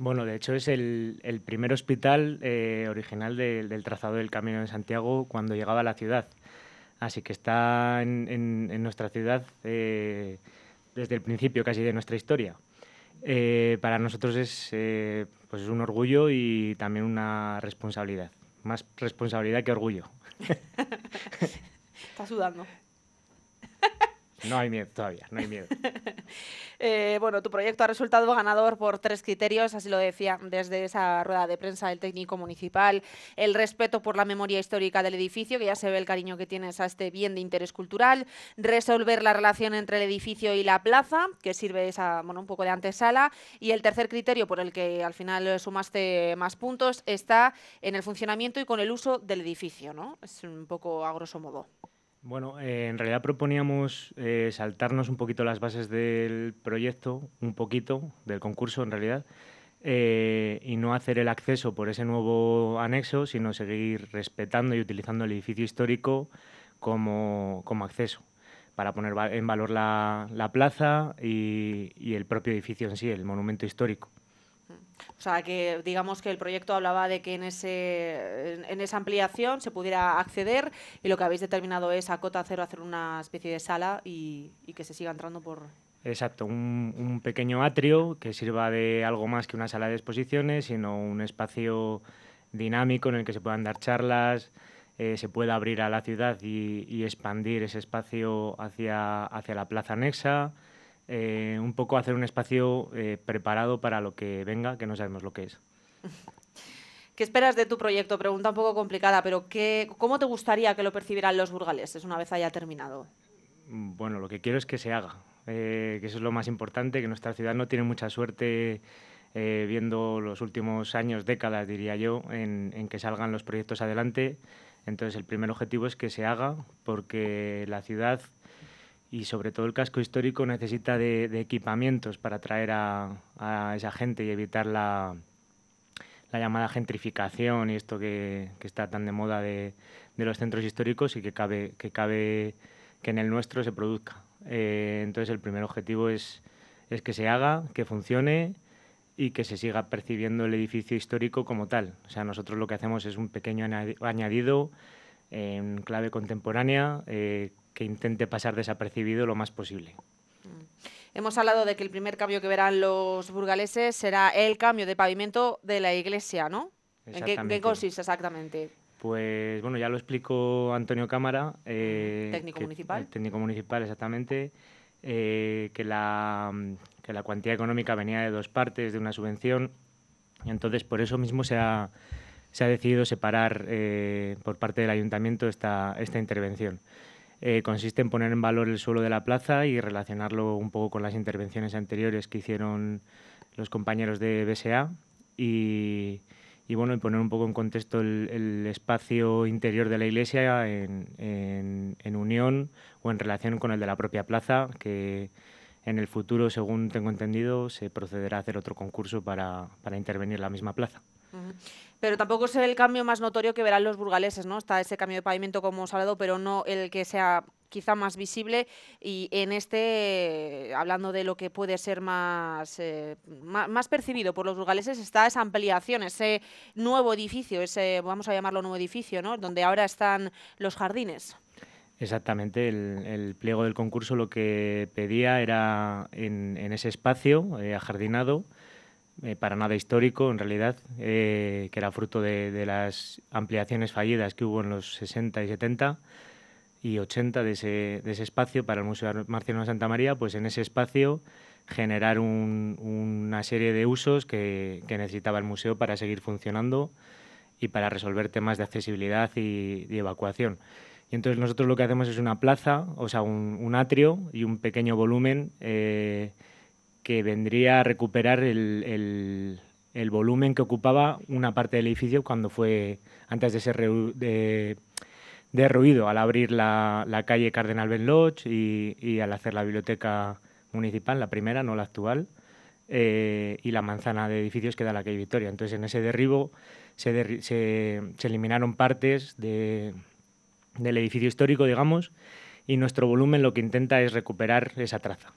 Bueno, de hecho es el, primer hospital eh, original del- trazado del Camino de Santiago cuando llegaba a la ciudad. Así que está en, nuestra ciudad eh, desde el principio casi de nuestra historia. Eh, para nosotros es, pues es un orgullo y también una responsabilidad. Más responsabilidad que orgullo. Está sudando. No hay miedo todavía, no hay miedo. Eh, bueno, tu proyecto ha resultado ganador por tres criterios, así lo decía desde esa rueda de prensa del técnico municipal. El respeto por la memoria histórica del edificio, que ya se ve el cariño que tienes a este bien de interés cultural. Resolver la relación entre el edificio y la plaza, que sirve esa, bueno, un poco de antesala. Y el tercer criterio, por el que al final sumaste más puntos, está en el funcionamiento y con el uso del edificio, ¿no? Es un poco a grosso modo. Bueno, eh, en realidad proponíamos eh, saltarnos un poquito las bases del proyecto, un poquito del concurso en realidad, eh, y no hacer el acceso por ese nuevo anexo, sino seguir respetando y utilizando el edificio histórico como, como acceso para poner en valor la, la plaza y, el propio edificio en sí, el monumento histórico. O sea, que digamos que el proyecto hablaba de que en, ese, en esa ampliación se pudiera acceder y lo que habéis determinado es a cota cero hacer una especie de sala y, y que se siga entrando por... Exacto, un, un, pequeño atrio que sirva de algo más que una sala de exposiciones, sino un espacio dinámico en el que se puedan dar charlas, eh, se pueda abrir a la ciudad y, expandir ese espacio hacia, hacia la plaza anexa, eh, un poco hacer un espacio eh, preparado para lo que venga, que no sabemos lo que es. ¿Qué esperas de tu proyecto? Pregunta un poco complicada, pero ¿qué, ¿cómo te gustaría que lo percibieran los burgaleses una vez haya terminado? Bueno, lo que quiero es que se haga, que eso es lo más importante, que nuestra ciudad no tiene mucha suerte viendo los últimos años, décadas diría yo, en, en que salgan los proyectos adelante. Entonces el primer objetivo es que se haga porque la ciudad y sobre todo el casco histórico necesita de, equipamientos para atraer a, esa gente y evitar la, llamada gentrificación y esto que, está tan de moda de, los centros históricos y que cabe que, cabe que en el nuestro se produzca. Eh, entonces el primer objetivo es, es que se haga, que funcione y que se siga percibiendo el edificio histórico como tal. O sea, nosotros lo que hacemos es un pequeño añadido en clave contemporánea eh, que intente pasar desapercibido lo más posible. Mm. Hemos hablado de que el primer cambio que verán los burgaleses será el cambio de pavimento de la iglesia, ¿no? ¿En qué, consiste exactamente? Pues bueno, ya lo explicó Antonio Cámara. Eh, técnico municipal. técnico municipal, exactamente. Eh, que, la, la cuantía económica venía de dos partes, de una subvención, y entonces por eso mismo se ha, se ha decidido separar eh, por parte del ayuntamiento esta, esta intervención. Eh, consiste en poner en valor el suelo de la plaza y relacionarlo un poco con las intervenciones anteriores que hicieron los compañeros de BSA y, bueno, y poner un poco en contexto el, espacio interior de la iglesia en, en, unión o en relación con el de la propia plaza, que en el futuro, según tengo entendido, se procederá a hacer otro concurso para, para intervenir la misma plaza. Pero tampoco es el cambio más notorio que verán los burgaleses, ¿no? Está ese cambio de pavimento, como hemos hablado, pero no el que sea quizá más visible y en este, hablando de lo que puede ser más, eh, más, percibido por los burgaleses, está esa ampliación, ese nuevo edificio, ese, vamos a llamarlo nuevo edificio, ¿no? donde ahora están los jardines. Exactamente, el, pliego del concurso lo que pedía era en, ese espacio eh, ajardinado, eh, para nada histórico en realidad, que era fruto de, las ampliaciones fallidas que hubo en los 60 y 70, y 80 de ese, de ese espacio para el Museo Marciano de Santa María, pues en ese espacio generar una serie de usos que, necesitaba el museo para seguir funcionando y para resolver temas de accesibilidad y, evacuación. Y entonces nosotros lo que hacemos es una plaza, o sea, un, atrio y un pequeño volumen eh, que vendría a recuperar el, el, volumen que ocupaba una parte del edificio cuando fue, antes de ser de, de ruido al abrir la, la calle Cardenal Benloch y, y, al hacer la biblioteca municipal, la primera, no la actual, eh, y la manzana de edificios que da la calle Victoria. Entonces, en ese derribo se, se, se eliminaron partes de, del edificio histórico, digamos, y nuestro volumen lo que intenta es recuperar esa traza.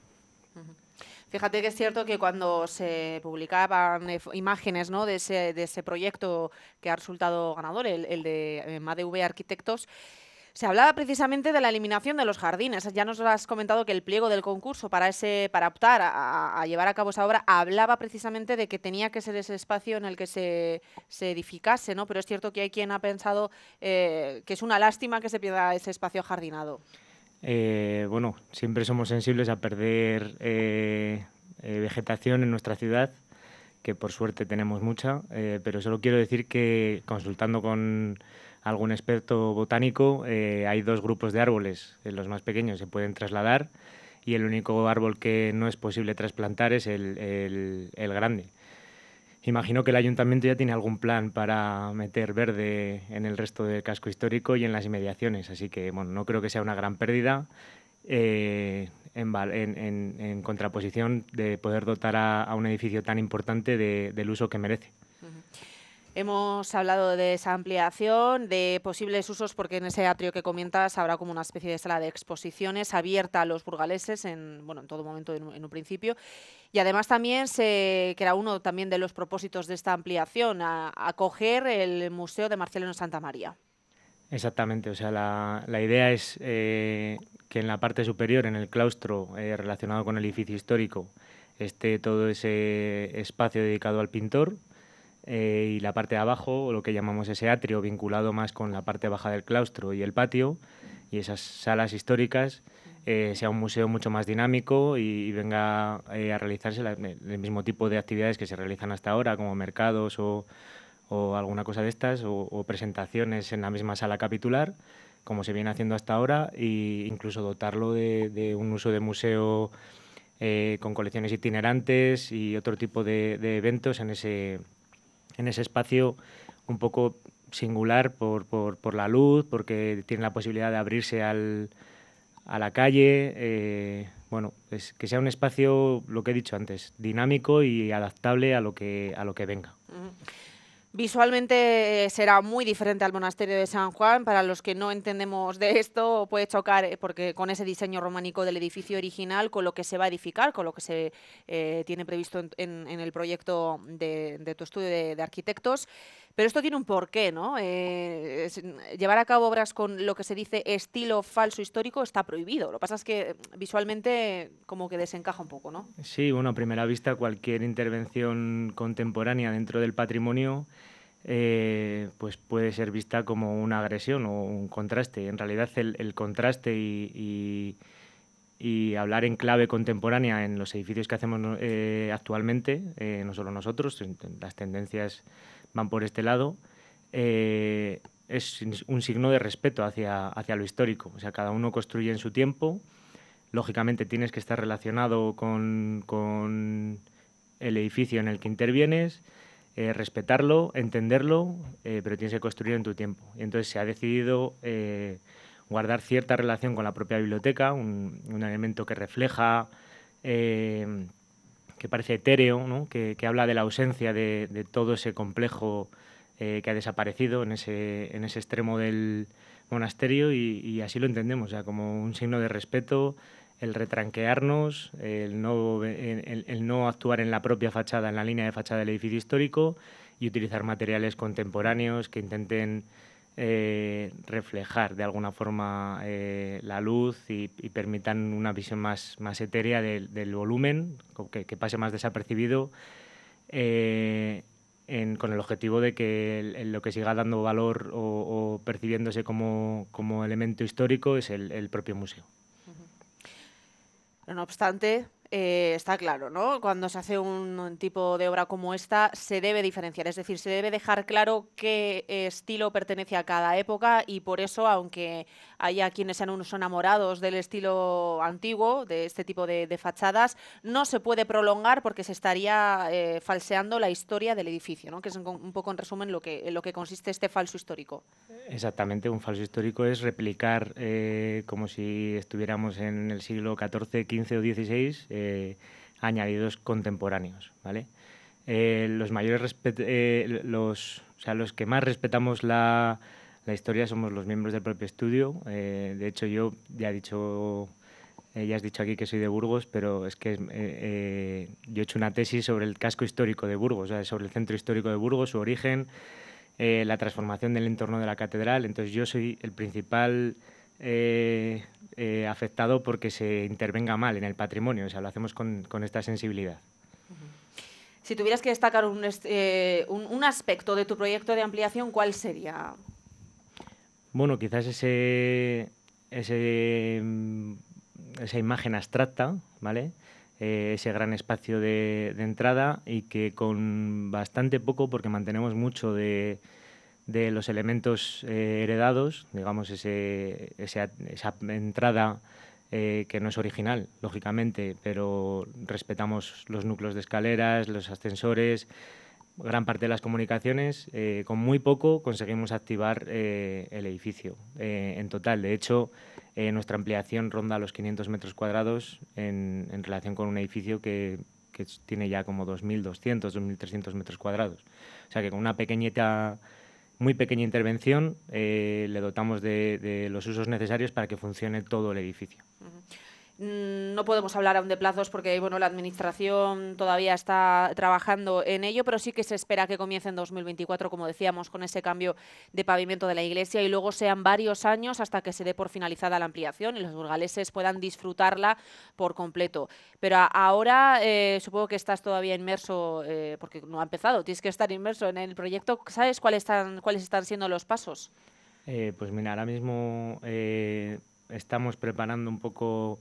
Fíjate que es cierto que cuando se publicaban imágenes ¿no? de, ese, de ese proyecto que ha resultado ganador, el, el de eh, MADV Arquitectos, se hablaba precisamente de la eliminación de los jardines. Ya nos has comentado que el pliego del concurso para ese para optar a, llevar a cabo esa obra hablaba precisamente de que tenía que ser ese espacio en el que se, se edificase, ¿no? Pero es cierto que hay quien ha pensado eh, que es una lástima que se pierda ese espacio jardinado. Eh, bueno, siempre somos sensibles a perder eh, eh, vegetación en nuestra ciudad, que por suerte tenemos mucha, pero solo quiero decir que consultando con algún experto botánico, hay dos grupos de árboles, los más pequeños se pueden trasladar y el único árbol que no es posible trasplantar es el grande. Imagino que el ayuntamiento ya tiene algún plan para meter verde en el resto del casco histórico y en las inmediaciones, así que bueno, no creo que sea una gran pérdida eh, en, contraposición de poder dotar a, un edificio tan importante del uso que merece. Hemos hablado de esa ampliación, de posibles usos, porque en ese atrio que comentas habrá como una especie de sala de exposiciones abierta a los burgaleses en, bueno, en todo momento, en, un principio. Y además también, se, que era uno también de los propósitos de esta ampliación, acoger el Museo de Marcelino Santa María. Exactamente, o sea, la, idea es eh, que en la parte superior, en el claustro eh, relacionado con el edificio histórico, esté todo ese espacio dedicado al pintor, eh, y la parte de abajo, lo que llamamos ese atrio, vinculado más con la parte baja del claustro y el patio, y esas salas históricas, eh, sea un museo mucho más dinámico y, venga eh, a realizarse el mismo tipo de actividades que se realizan hasta ahora, como mercados o, alguna cosa de estas, o, presentaciones en la misma sala capitular, como se viene haciendo hasta ahora, e incluso dotarlo de, un uso de museo con colecciones itinerantes y otro tipo de eventos en ese, en ese espacio un poco singular por, por, la luz, porque tiene la posibilidad de abrirse al, a la calle. Eh, bueno, es que sea un espacio, lo que he dicho antes, dinámico y adaptable a lo que, a lo que venga. Visualmente eh, será muy diferente al monasterio de San Juan. Para los que no entendemos de esto, puede chocar eh, porque con ese diseño románico del edificio original, con lo que se va a edificar, con lo que se eh, tiene previsto en, el proyecto de, tu estudio de, arquitectos. Pero esto tiene un porqué, ¿no? llevar a cabo obras con lo que se dice estilo falso histórico está prohibido. Lo que pasa es que visualmente como que desencaja un poco, ¿no? Sí, bueno, a primera vista cualquier intervención contemporánea dentro del patrimonio eh, pues puede ser vista como una agresión o un contraste. En realidad el, contraste y, hablar en clave contemporánea en los edificios que hacemos eh, actualmente, eh, no solo nosotros, las tendencias van por este lado, es un signo de respeto hacia, hacia lo histórico. O sea, cada uno construye en su tiempo. Lógicamente tienes que estar relacionado con, con el edificio en el que intervienes eh, respetarlo, entenderlo, eh, pero tienes que construir en tu tiempo. Y entonces se ha decidido eh, guardar cierta relación con la propia biblioteca, un, elemento que refleja, que parece etéreo, que, habla de la ausencia de, todo ese complejo que ha desaparecido en ese, en ese extremo del monasterio y, así lo entendemos, ya como un signo de respeto el retranquearnos, el no, el, no actuar en la propia fachada, en la línea de fachada del edificio histórico y utilizar materiales contemporáneos que intenten eh, reflejar de alguna forma eh, la luz y, permitan una visión más, más etérea del, volumen, que, pase más desapercibido, eh, con el objetivo de que lo que siga dando valor o, percibiéndose como, elemento histórico es el propio museo. No obstante, eh, está claro, ¿no? Cuando se hace un tipo de obra como esta, se debe diferenciar, es decir, se debe dejar claro qué estilo pertenece a cada época y por eso, aunque haya quienes sean unos enamorados del estilo antiguo, de este tipo de, fachadas, no se puede prolongar porque se estaría eh, falseando la historia del edificio, ¿no? Que es un, poco en resumen lo que, en lo que consiste este falso histórico. Exactamente, un falso histórico es replicar eh, como si estuviéramos en el siglo XIV, XV o XVI eh, añadidos contemporáneos, ¿vale? Eh, los mayores eh, los, o sea, los que más respetamos la, historia somos los miembros del propio estudio. de hecho, yo ya he dicho, ya has dicho aquí que soy de Burgos, pero es que yo he hecho una tesis sobre el casco histórico de Burgos, sobre el centro histórico de Burgos, su origen, la transformación del entorno de la catedral. Entonces, yo soy el principal eh, eh, afectado porque se intervenga mal en el patrimonio, o sea, lo hacemos con, esta sensibilidad. Si tuvieras que destacar eh, un, un, aspecto de tu proyecto de ampliación, ¿cuál sería? Bueno, quizás ese, ese esa imagen abstracta, ¿vale? ese gran espacio de, entrada y que con bastante poco, porque mantenemos mucho de, de los elementos eh, heredados, digamos, ese, esa entrada eh, que no es original, lógicamente, pero respetamos los núcleos de escaleras, los ascensores, gran parte de las comunicaciones. Eh, con muy poco conseguimos activar el edificio en total. De hecho, nuestra ampliación ronda los 500 metros cuadrados en, en relación con un edificio que que tiene ya como 2.200, 2.300 metros cuadrados. O sea que con una pequeñita, muy pequeña intervención eh, le dotamos de, los usos necesarios para que funcione todo el edificio. Mm, no podemos hablar aún de plazos porque bueno, la Administración todavía está trabajando en ello, pero sí que se espera que comience en 2024, como decíamos, con ese cambio de pavimento de la iglesia y luego sean varios años hasta que se dé por finalizada la ampliación y los burgaleses puedan disfrutarla por completo. Pero ahora eh, supongo que estás todavía inmerso, eh, porque no ha empezado, tienes que estar inmerso en el proyecto. ¿Sabes cuáles están, cuáles están siendo los pasos? Eh, pues mira, ahora mismo estamos preparando un poco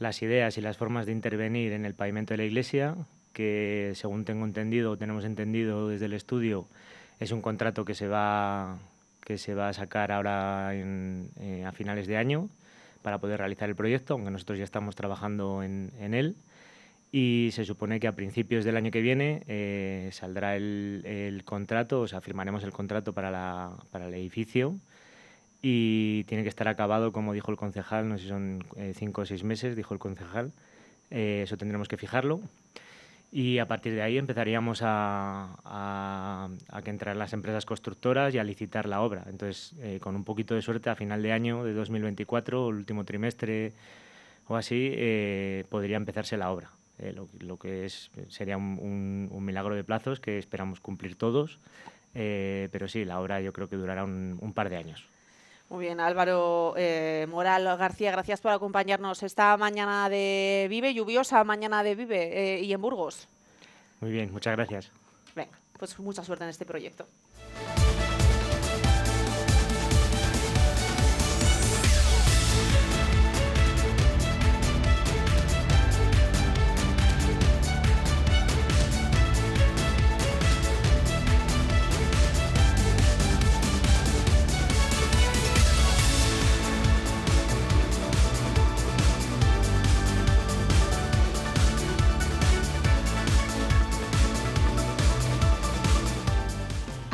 las ideas y las formas de intervenir en el pavimento de la iglesia, que según tengo entendido, tenemos entendido desde el estudio, es un contrato que se va, que se va a sacar ahora eh, a finales de año para poder realizar el proyecto, aunque nosotros ya estamos trabajando en, en él. Y se supone que a principios del año que viene eh, saldrá el, el, contrato, o sea, firmaremos el contrato para, la, para el edificio y tiene que estar acabado, como dijo el concejal, no sé si son eh, cinco o seis meses, dijo el concejal, eh, eso tendremos que fijarlo. Y a partir de ahí empezaríamos a, a, que entraran las empresas constructoras y a licitar la obra. Entonces, eh, con un poquito de suerte, a final de año de 2024, el último trimestre o así, eh, podría empezarse la obra. Lo, que es, sería un, milagro de plazos que esperamos cumplir todos. pero sí, la obra yo creo que durará un par de años. Muy bien, Álvaro eh, Moral García, gracias por acompañarnos esta mañana de Vive, lluviosa mañana de Vive eh, y en Burgos. Muy bien, muchas gracias. Venga, pues mucha suerte en este proyecto.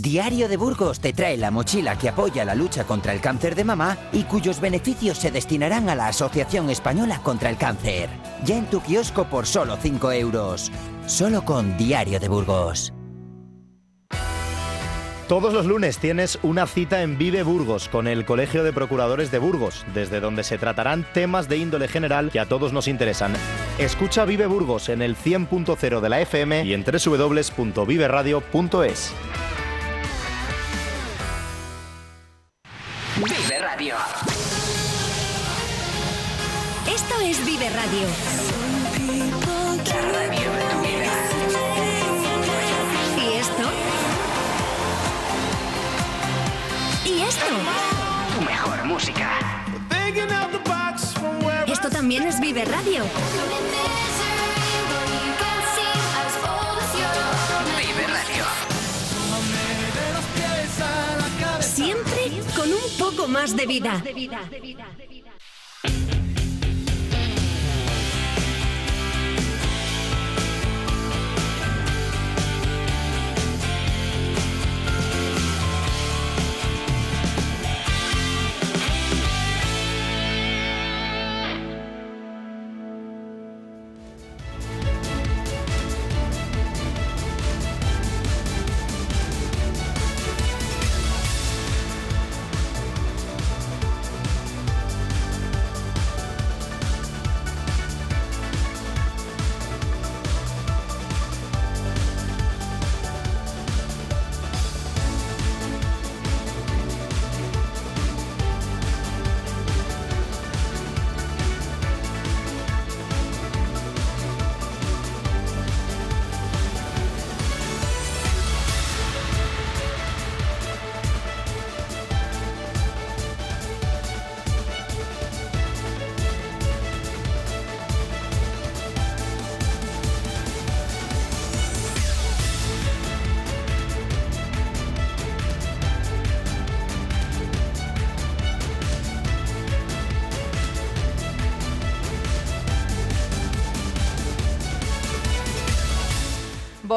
Diario de Burgos te trae la mochila que apoya la lucha contra el cáncer de mama y cuyos beneficios se destinarán a la Asociación Española contra el Cáncer. Ya en tu kiosco por solo 5 euros. Solo con Diario de Burgos. Todos los lunes tienes una cita en Vive Burgos con el Colegio de Procuradores de Burgos, desde donde se tratarán temas de índole general que a todos nos interesan. Escucha Vive Burgos en el 100.0 de la FM y en www.viveradio.es. Vive Radio. Esto es Vive Radio. La radio de tu vida. ¿Y esto? ¿Y esto? Tu mejor música. Esto también es Vive Radio. Más de vida.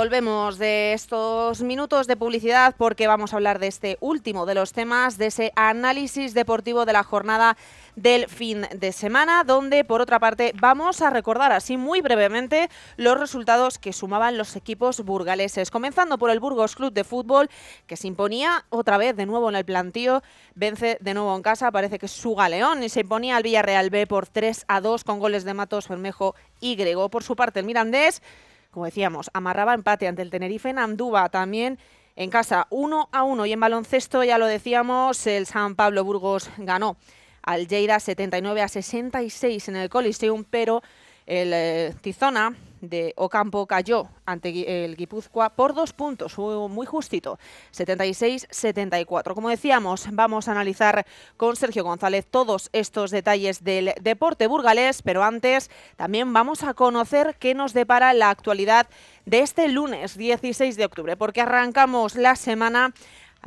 Volvemos de estos minutos de publicidad porque vamos a hablar de este último de los temas, de ese análisis deportivo de la jornada del fin de semana, donde por otra parte vamos a recordar así muy brevemente los resultados que sumaban los equipos burgaleses, comenzando por el Burgos Club de Fútbol, que se imponía otra vez de nuevo en el plantío, vence de nuevo en casa, parece que es su galeón, y se imponía al Villarreal B por 3 a 2 con goles de Matos, Bermejo y Grego. Por su parte, el Mirandés como decíamos, amarraba empate ante el Tenerife en Andúba también. En casa 1 a 1 y en baloncesto, ya lo decíamos, el San Pablo Burgos ganó al Lleida 79 a 66 en el Coliseum, pero el eh, Tizona de Ocampo cayó ante el Guipúzcoa por dos puntos, muy justito, 76-74. Como decíamos, vamos a analizar con Sergio González todos estos detalles del deporte burgalés, pero antes también vamos a conocer qué nos depara la actualidad de este lunes 16 de octubre, porque arrancamos la semana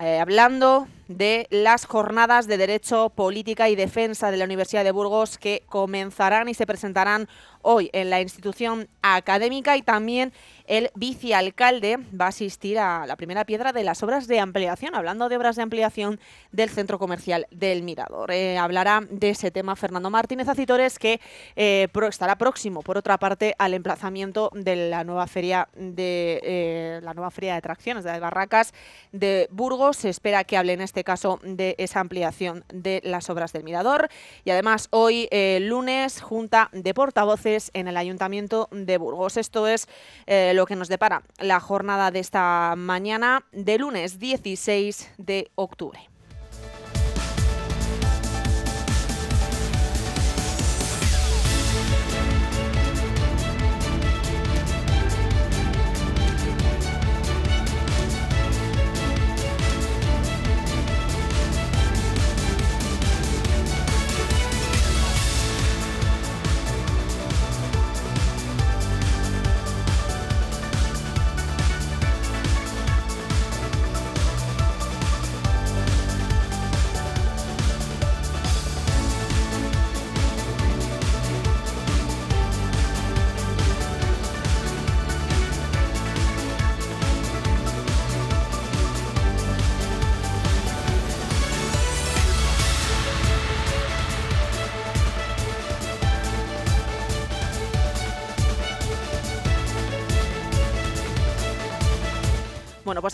eh, hablando de las jornadas de Derecho, Política y Defensa de la Universidad de Burgos que comenzarán y se presentarán hoy en la institución académica y también el vicealcalde va a asistir a la primera piedra de las obras de ampliación, hablando de obras de ampliación del centro comercial del Mirador. Eh, hablará de ese tema Fernando Martínez Acitores, que eh, estará próximo, por otra parte, al emplazamiento de la nueva feria de eh, la nueva feria de atracciones de Barracas de Burgos. Se espera que este caso de esa ampliación de las obras del Mirador. Y además, hoy, lunes, junta de portavoces en el Ayuntamiento de Burgos. Esto es lo que nos depara la jornada de esta mañana de lunes 16 de octubre.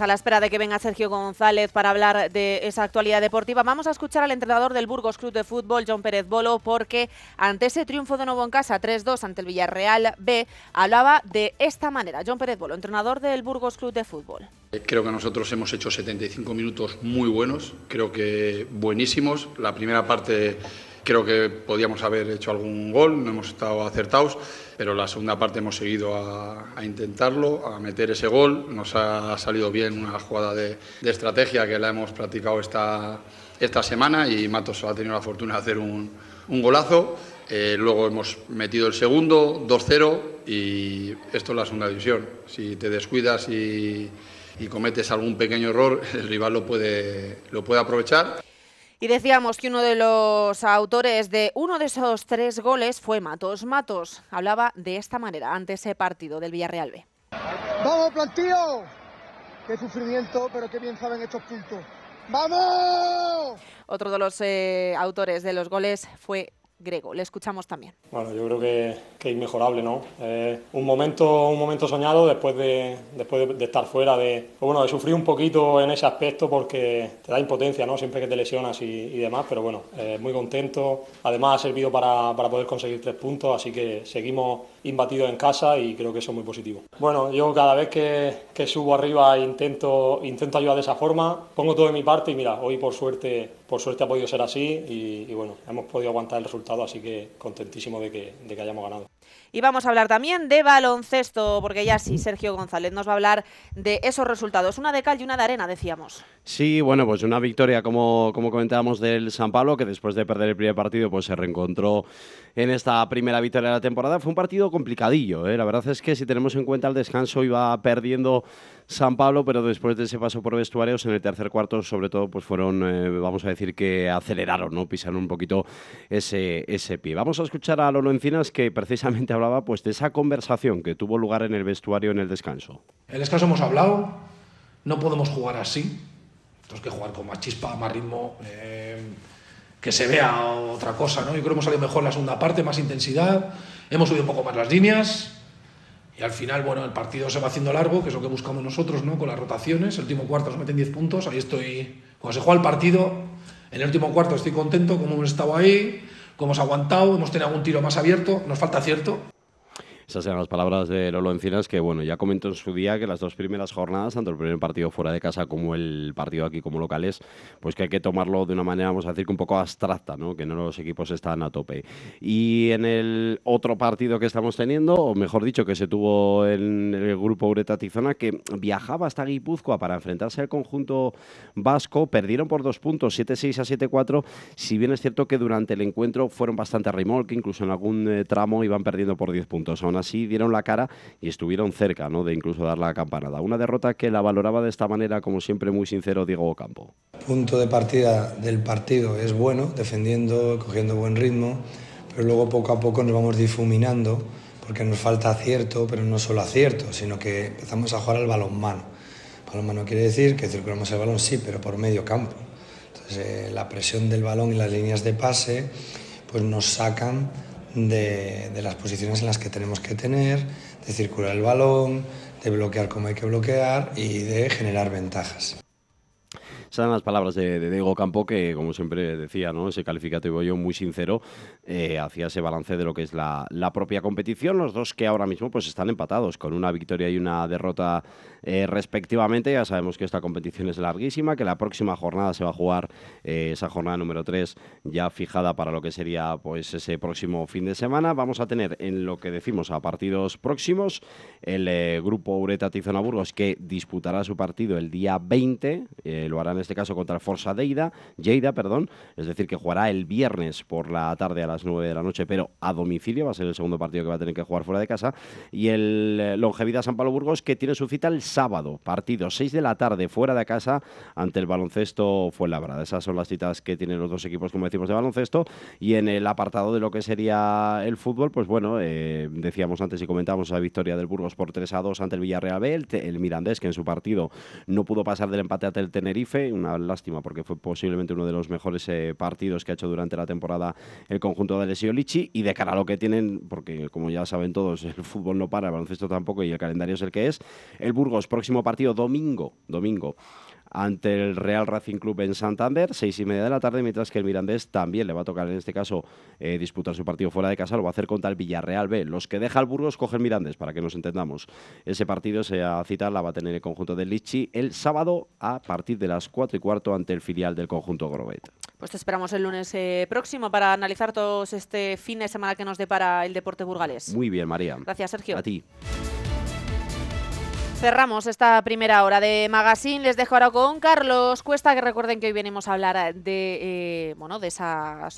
A la espera de que venga Sergio González para hablar de esa actualidad deportiva, vamos a escuchar al entrenador del Burgos Club de Fútbol, John Pérez Bolo, porque ante ese triunfo de nuevo en casa, 3-2 ante el Villarreal B, hablaba de esta manera. John Pérez Bolo, entrenador del Burgos Club de Fútbol. Creo que nosotros hemos hecho 75 minutos muy buenos, creo que buenísimos. La primera parte Creo que podíamos haber hecho algún gol, no hemos estado acertados, pero la segunda parte hemos seguido a, intentarlo, a meter ese gol. Nos ha salido bien una jugada de, estrategia que la hemos practicado esta, esta semana y Matos ha tenido la fortuna de hacer un, golazo. Eh, luego hemos metido el segundo, 2-0 y esto es la segunda división. Si te descuidas y, y cometes algún pequeño error, el rival lo puede, lo puede aprovechar. Y decíamos que uno de los autores de uno de esos tres goles fue Matos. Matos hablaba de esta manera ante ese partido del Villarreal B. ¡Vamos, plantío! ¡Qué sufrimiento, pero qué bien saben estos puntos! ¡Vamos! Otro de los eh, autores de los goles fue Grego. Le escuchamos también. Bueno, yo creo que, que inmejorable, ¿no? un, momento, un momento soñado después de, después de, estar fuera, de, pues bueno, de sufrir un poquito en ese aspecto porque te da impotencia, ¿no? Siempre que te lesionas y, demás, pero bueno, eh, muy contento. Además ha servido para, para poder conseguir tres puntos, así que seguimos imbatidos en casa y creo que eso es muy positivo. Bueno, yo cada vez que, subo arriba intento, intento ayudar de esa forma, pongo todo de mi parte y mira, hoy por suerte, por suerte ha podido ser así y, y bueno, hemos podido aguantar el resultado así que contentísimo de que, de que hayamos ganado. Y vamos a hablar también de baloncesto, porque ya sí, Sergio González nos va a hablar de esos resultados. Una de cal y una de arena, decíamos. Sí, bueno, pues una victoria, como, como comentábamos, del San Pablo, que después de perder el primer partido, pues se reencontró en esta primera victoria de la temporada. Fue un partido complicadillo, ¿eh? la verdad es que si tenemos en cuenta el descanso iba perdiendo San Pablo, pero después de ese paso por vestuarios, en el tercer cuarto, sobre todo, pues fueron, eh, vamos a decir que aceleraron, ¿no? Pisaron un poquito ese, ese pie. Vamos a escuchar a Lolo Encinas, que precisamente hablaba pues de esa conversación que tuvo lugar en el vestuario en el descanso. En el descanso hemos hablado, no podemos jugar así, tenemos que jugar con más chispa, más ritmo, eh, que se vea otra cosa, ¿no? Yo creo que hemos salido mejor en la segunda parte, más intensidad, hemos subido un poco más las líneas y al final, bueno, el partido se va haciendo largo, que es lo que buscamos nosotros, ¿no? Con las rotaciones, el último cuarto nos meten 10 puntos, ahí estoy, cuando se juega el partido, en el último cuarto estoy contento, como hemos estado ahí, como hemos aguantado, hemos tenido algún tiro más abierto, nos falta acierto, esas eran las palabras de Lolo Encinas, que bueno, ya comentó en su día que las dos primeras jornadas, tanto el primer partido fuera de casa como el partido aquí como locales, pues que hay que tomarlo de una manera, vamos a decir, que un poco abstracta, ¿no? que no los equipos están a tope. Y en el otro partido que estamos teniendo, o mejor dicho, que se tuvo en el grupo Ureta Tizona, que viajaba hasta Guipúzcoa para enfrentarse al conjunto vasco, perdieron por dos puntos, 7-6 a 7-4, si bien es cierto que durante el encuentro fueron bastante a que incluso en algún eh, tramo iban perdiendo por 10 puntos. Así dieron la cara y estuvieron cerca ¿no? de incluso dar la campanada. Una derrota que la valoraba de esta manera, como siempre, muy sincero Diego Campo. Punto de partida del partido es bueno, defendiendo, cogiendo buen ritmo, pero luego poco a poco nos vamos difuminando porque nos falta acierto, pero no solo acierto, sino que empezamos a jugar al balón mano. Balón mano quiere decir que circulamos el balón, sí, pero por medio campo. Entonces, eh, la presión del balón y las líneas de pase pues nos sacan de, las posiciones en las que tenemos que tener, de circular el balón, de bloquear como hay que bloquear y de generar ventajas. Esas las palabras de, Diego Campo, que como siempre decía, ¿no? ese calificativo yo muy sincero, eh, hacía ese balance de lo que es la, propia competición. Los dos que ahora mismo pues están empatados, con una victoria y una derrota eh, respectivamente. Ya sabemos que esta competición es larguísima, que la próxima jornada se va a jugar, eh, esa jornada número 3, ya fijada para lo que sería pues ese próximo fin de semana. Vamos a tener en lo que decimos a partidos próximos el grupo Ureta Tizona Burgos que disputará su partido el día 20, lo harán en este caso contra Forza Deida, Lleida, perdón, es decir, que jugará el viernes por la tarde a las 9 de la noche, pero a domicilio, va a ser el segundo partido que va a tener que jugar fuera de casa, y el eh, Longevidad San Pablo Burgos que tiene su cita el sábado, partido 6 de la tarde fuera de casa ante el baloncesto Fuenlabrada. Esas son las citas que tienen los dos equipos, como decimos, de baloncesto, y en el apartado de lo que sería el fútbol, pues bueno, eh, decíamos antes y comentábamos la victoria del Burgos por 3 a 2 ante el Villarreal B, el, Mirandés, que en su partido no pudo pasar del empate ante el Tenerife, una lástima porque fue posiblemente uno de los mejores eh, partidos que ha hecho durante la temporada el conjunto de Lesio Lichi y de cara a lo que tienen, porque como ya saben todos, el fútbol no para, el baloncesto tampoco y el calendario es el que es, el Burgos, próximo partido domingo, domingo ante el Real Racing Club en Santander, seis y media de la tarde, mientras que el Mirandés también le va a tocar en este caso eh, disputar su partido fuera de casa, lo va a hacer contra el Villarreal B. Los que deja el Burgos cogen Mirandés, para que nos entendamos. Ese partido, se ha cita, la va a tener el conjunto del Lichi el sábado a partir de las cuatro y cuarto ante el filial del conjunto Grobet. Pues te esperamos el lunes eh, próximo para analizar todos este fin de semana que nos depara el deporte burgalés. Muy bien, María. Gracias, Sergio. A ti. Cerramos esta primera hora de Magazine. Les dejo ahora con Carlos Cuesta, que recuerden que hoy venimos a hablar de, eh, bueno, de esa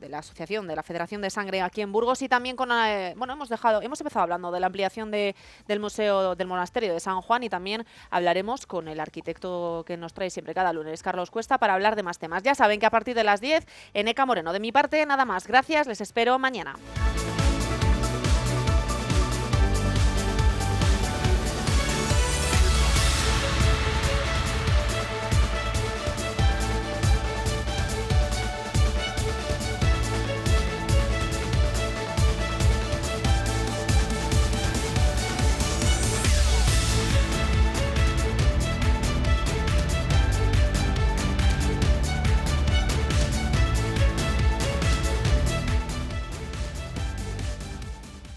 de la asociación de la Federación de Sangre aquí en Burgos y también con eh, bueno hemos dejado hemos empezado hablando de la ampliación de, del museo del monasterio de San Juan y también hablaremos con el arquitecto que nos trae siempre cada lunes Carlos Cuesta para hablar de más temas. Ya saben que a partir de las 10 en Eca Moreno de mi parte nada más. Gracias, les espero mañana.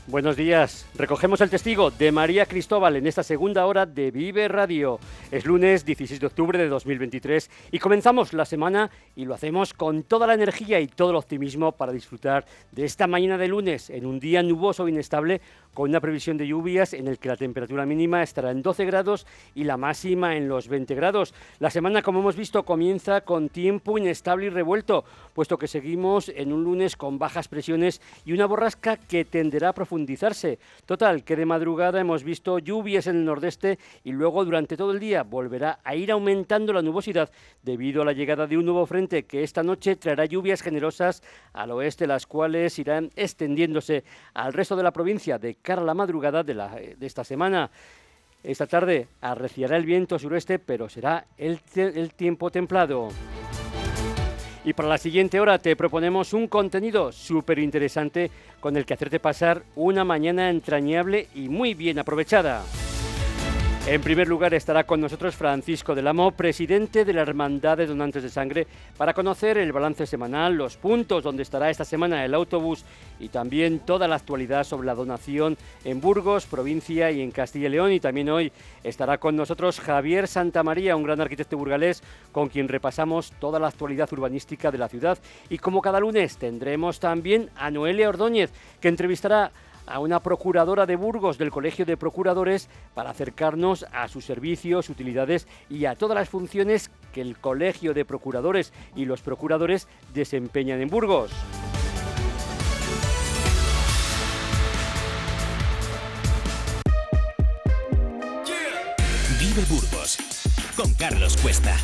Buenos días. Recogemos el testigo de María Cristóbal en esta segunda hora de Vive Radio. Es lunes 16 de octubre de 2023 y comenzamos la semana y lo hacemos con toda la energía y todo el optimismo para disfrutar de esta mañana de lunes en un día nuboso e inestable con una previsión de lluvias en el que la temperatura mínima estará en 12 grados y la máxima en los 20 grados. La semana, como hemos visto, comienza con tiempo inestable y revuelto, puesto que seguimos en un lunes con bajas presiones y una borrasca que tenderá a profundizar profundizarse. Total, que de madrugada hemos visto lluvias en el nordeste y luego durante todo el día volverá a ir aumentando la nubosidad debido a la llegada de un nuevo frente que esta noche traerá lluvias generosas al oeste, las cuales irán extendiéndose al resto de la provincia de cara a la madrugada de, de esta semana. Esta tarde arreciará el viento suroeste, pero será el, el tiempo templado. Y para la siguiente hora te proponemos un contenido súper interesante con el que hacerte pasar una mañana entrañable y muy bien aprovechada. En primer lugar estará con nosotros Francisco del Amo, presidente de la Hermandad de Donantes de Sangre, para conocer el balance semanal, los puntos donde estará esta semana el autobús y también toda la actualidad sobre la donación en Burgos, provincia y en Castilla y León. Y también hoy estará con nosotros Javier Santamaría, un gran arquitecto burgalés, con quien repasamos toda la actualidad urbanística de la ciudad. Y como cada lunes tendremos también a Noelia Ordóñez, que entrevistará a una procuradora de Burgos del Colegio de Procuradores para acercarnos a sus servicios, utilidades y a todas las funciones que el Colegio de Procuradores y los procuradores desempeñan en Burgos. Vive Burgos con Carlos Cuesta.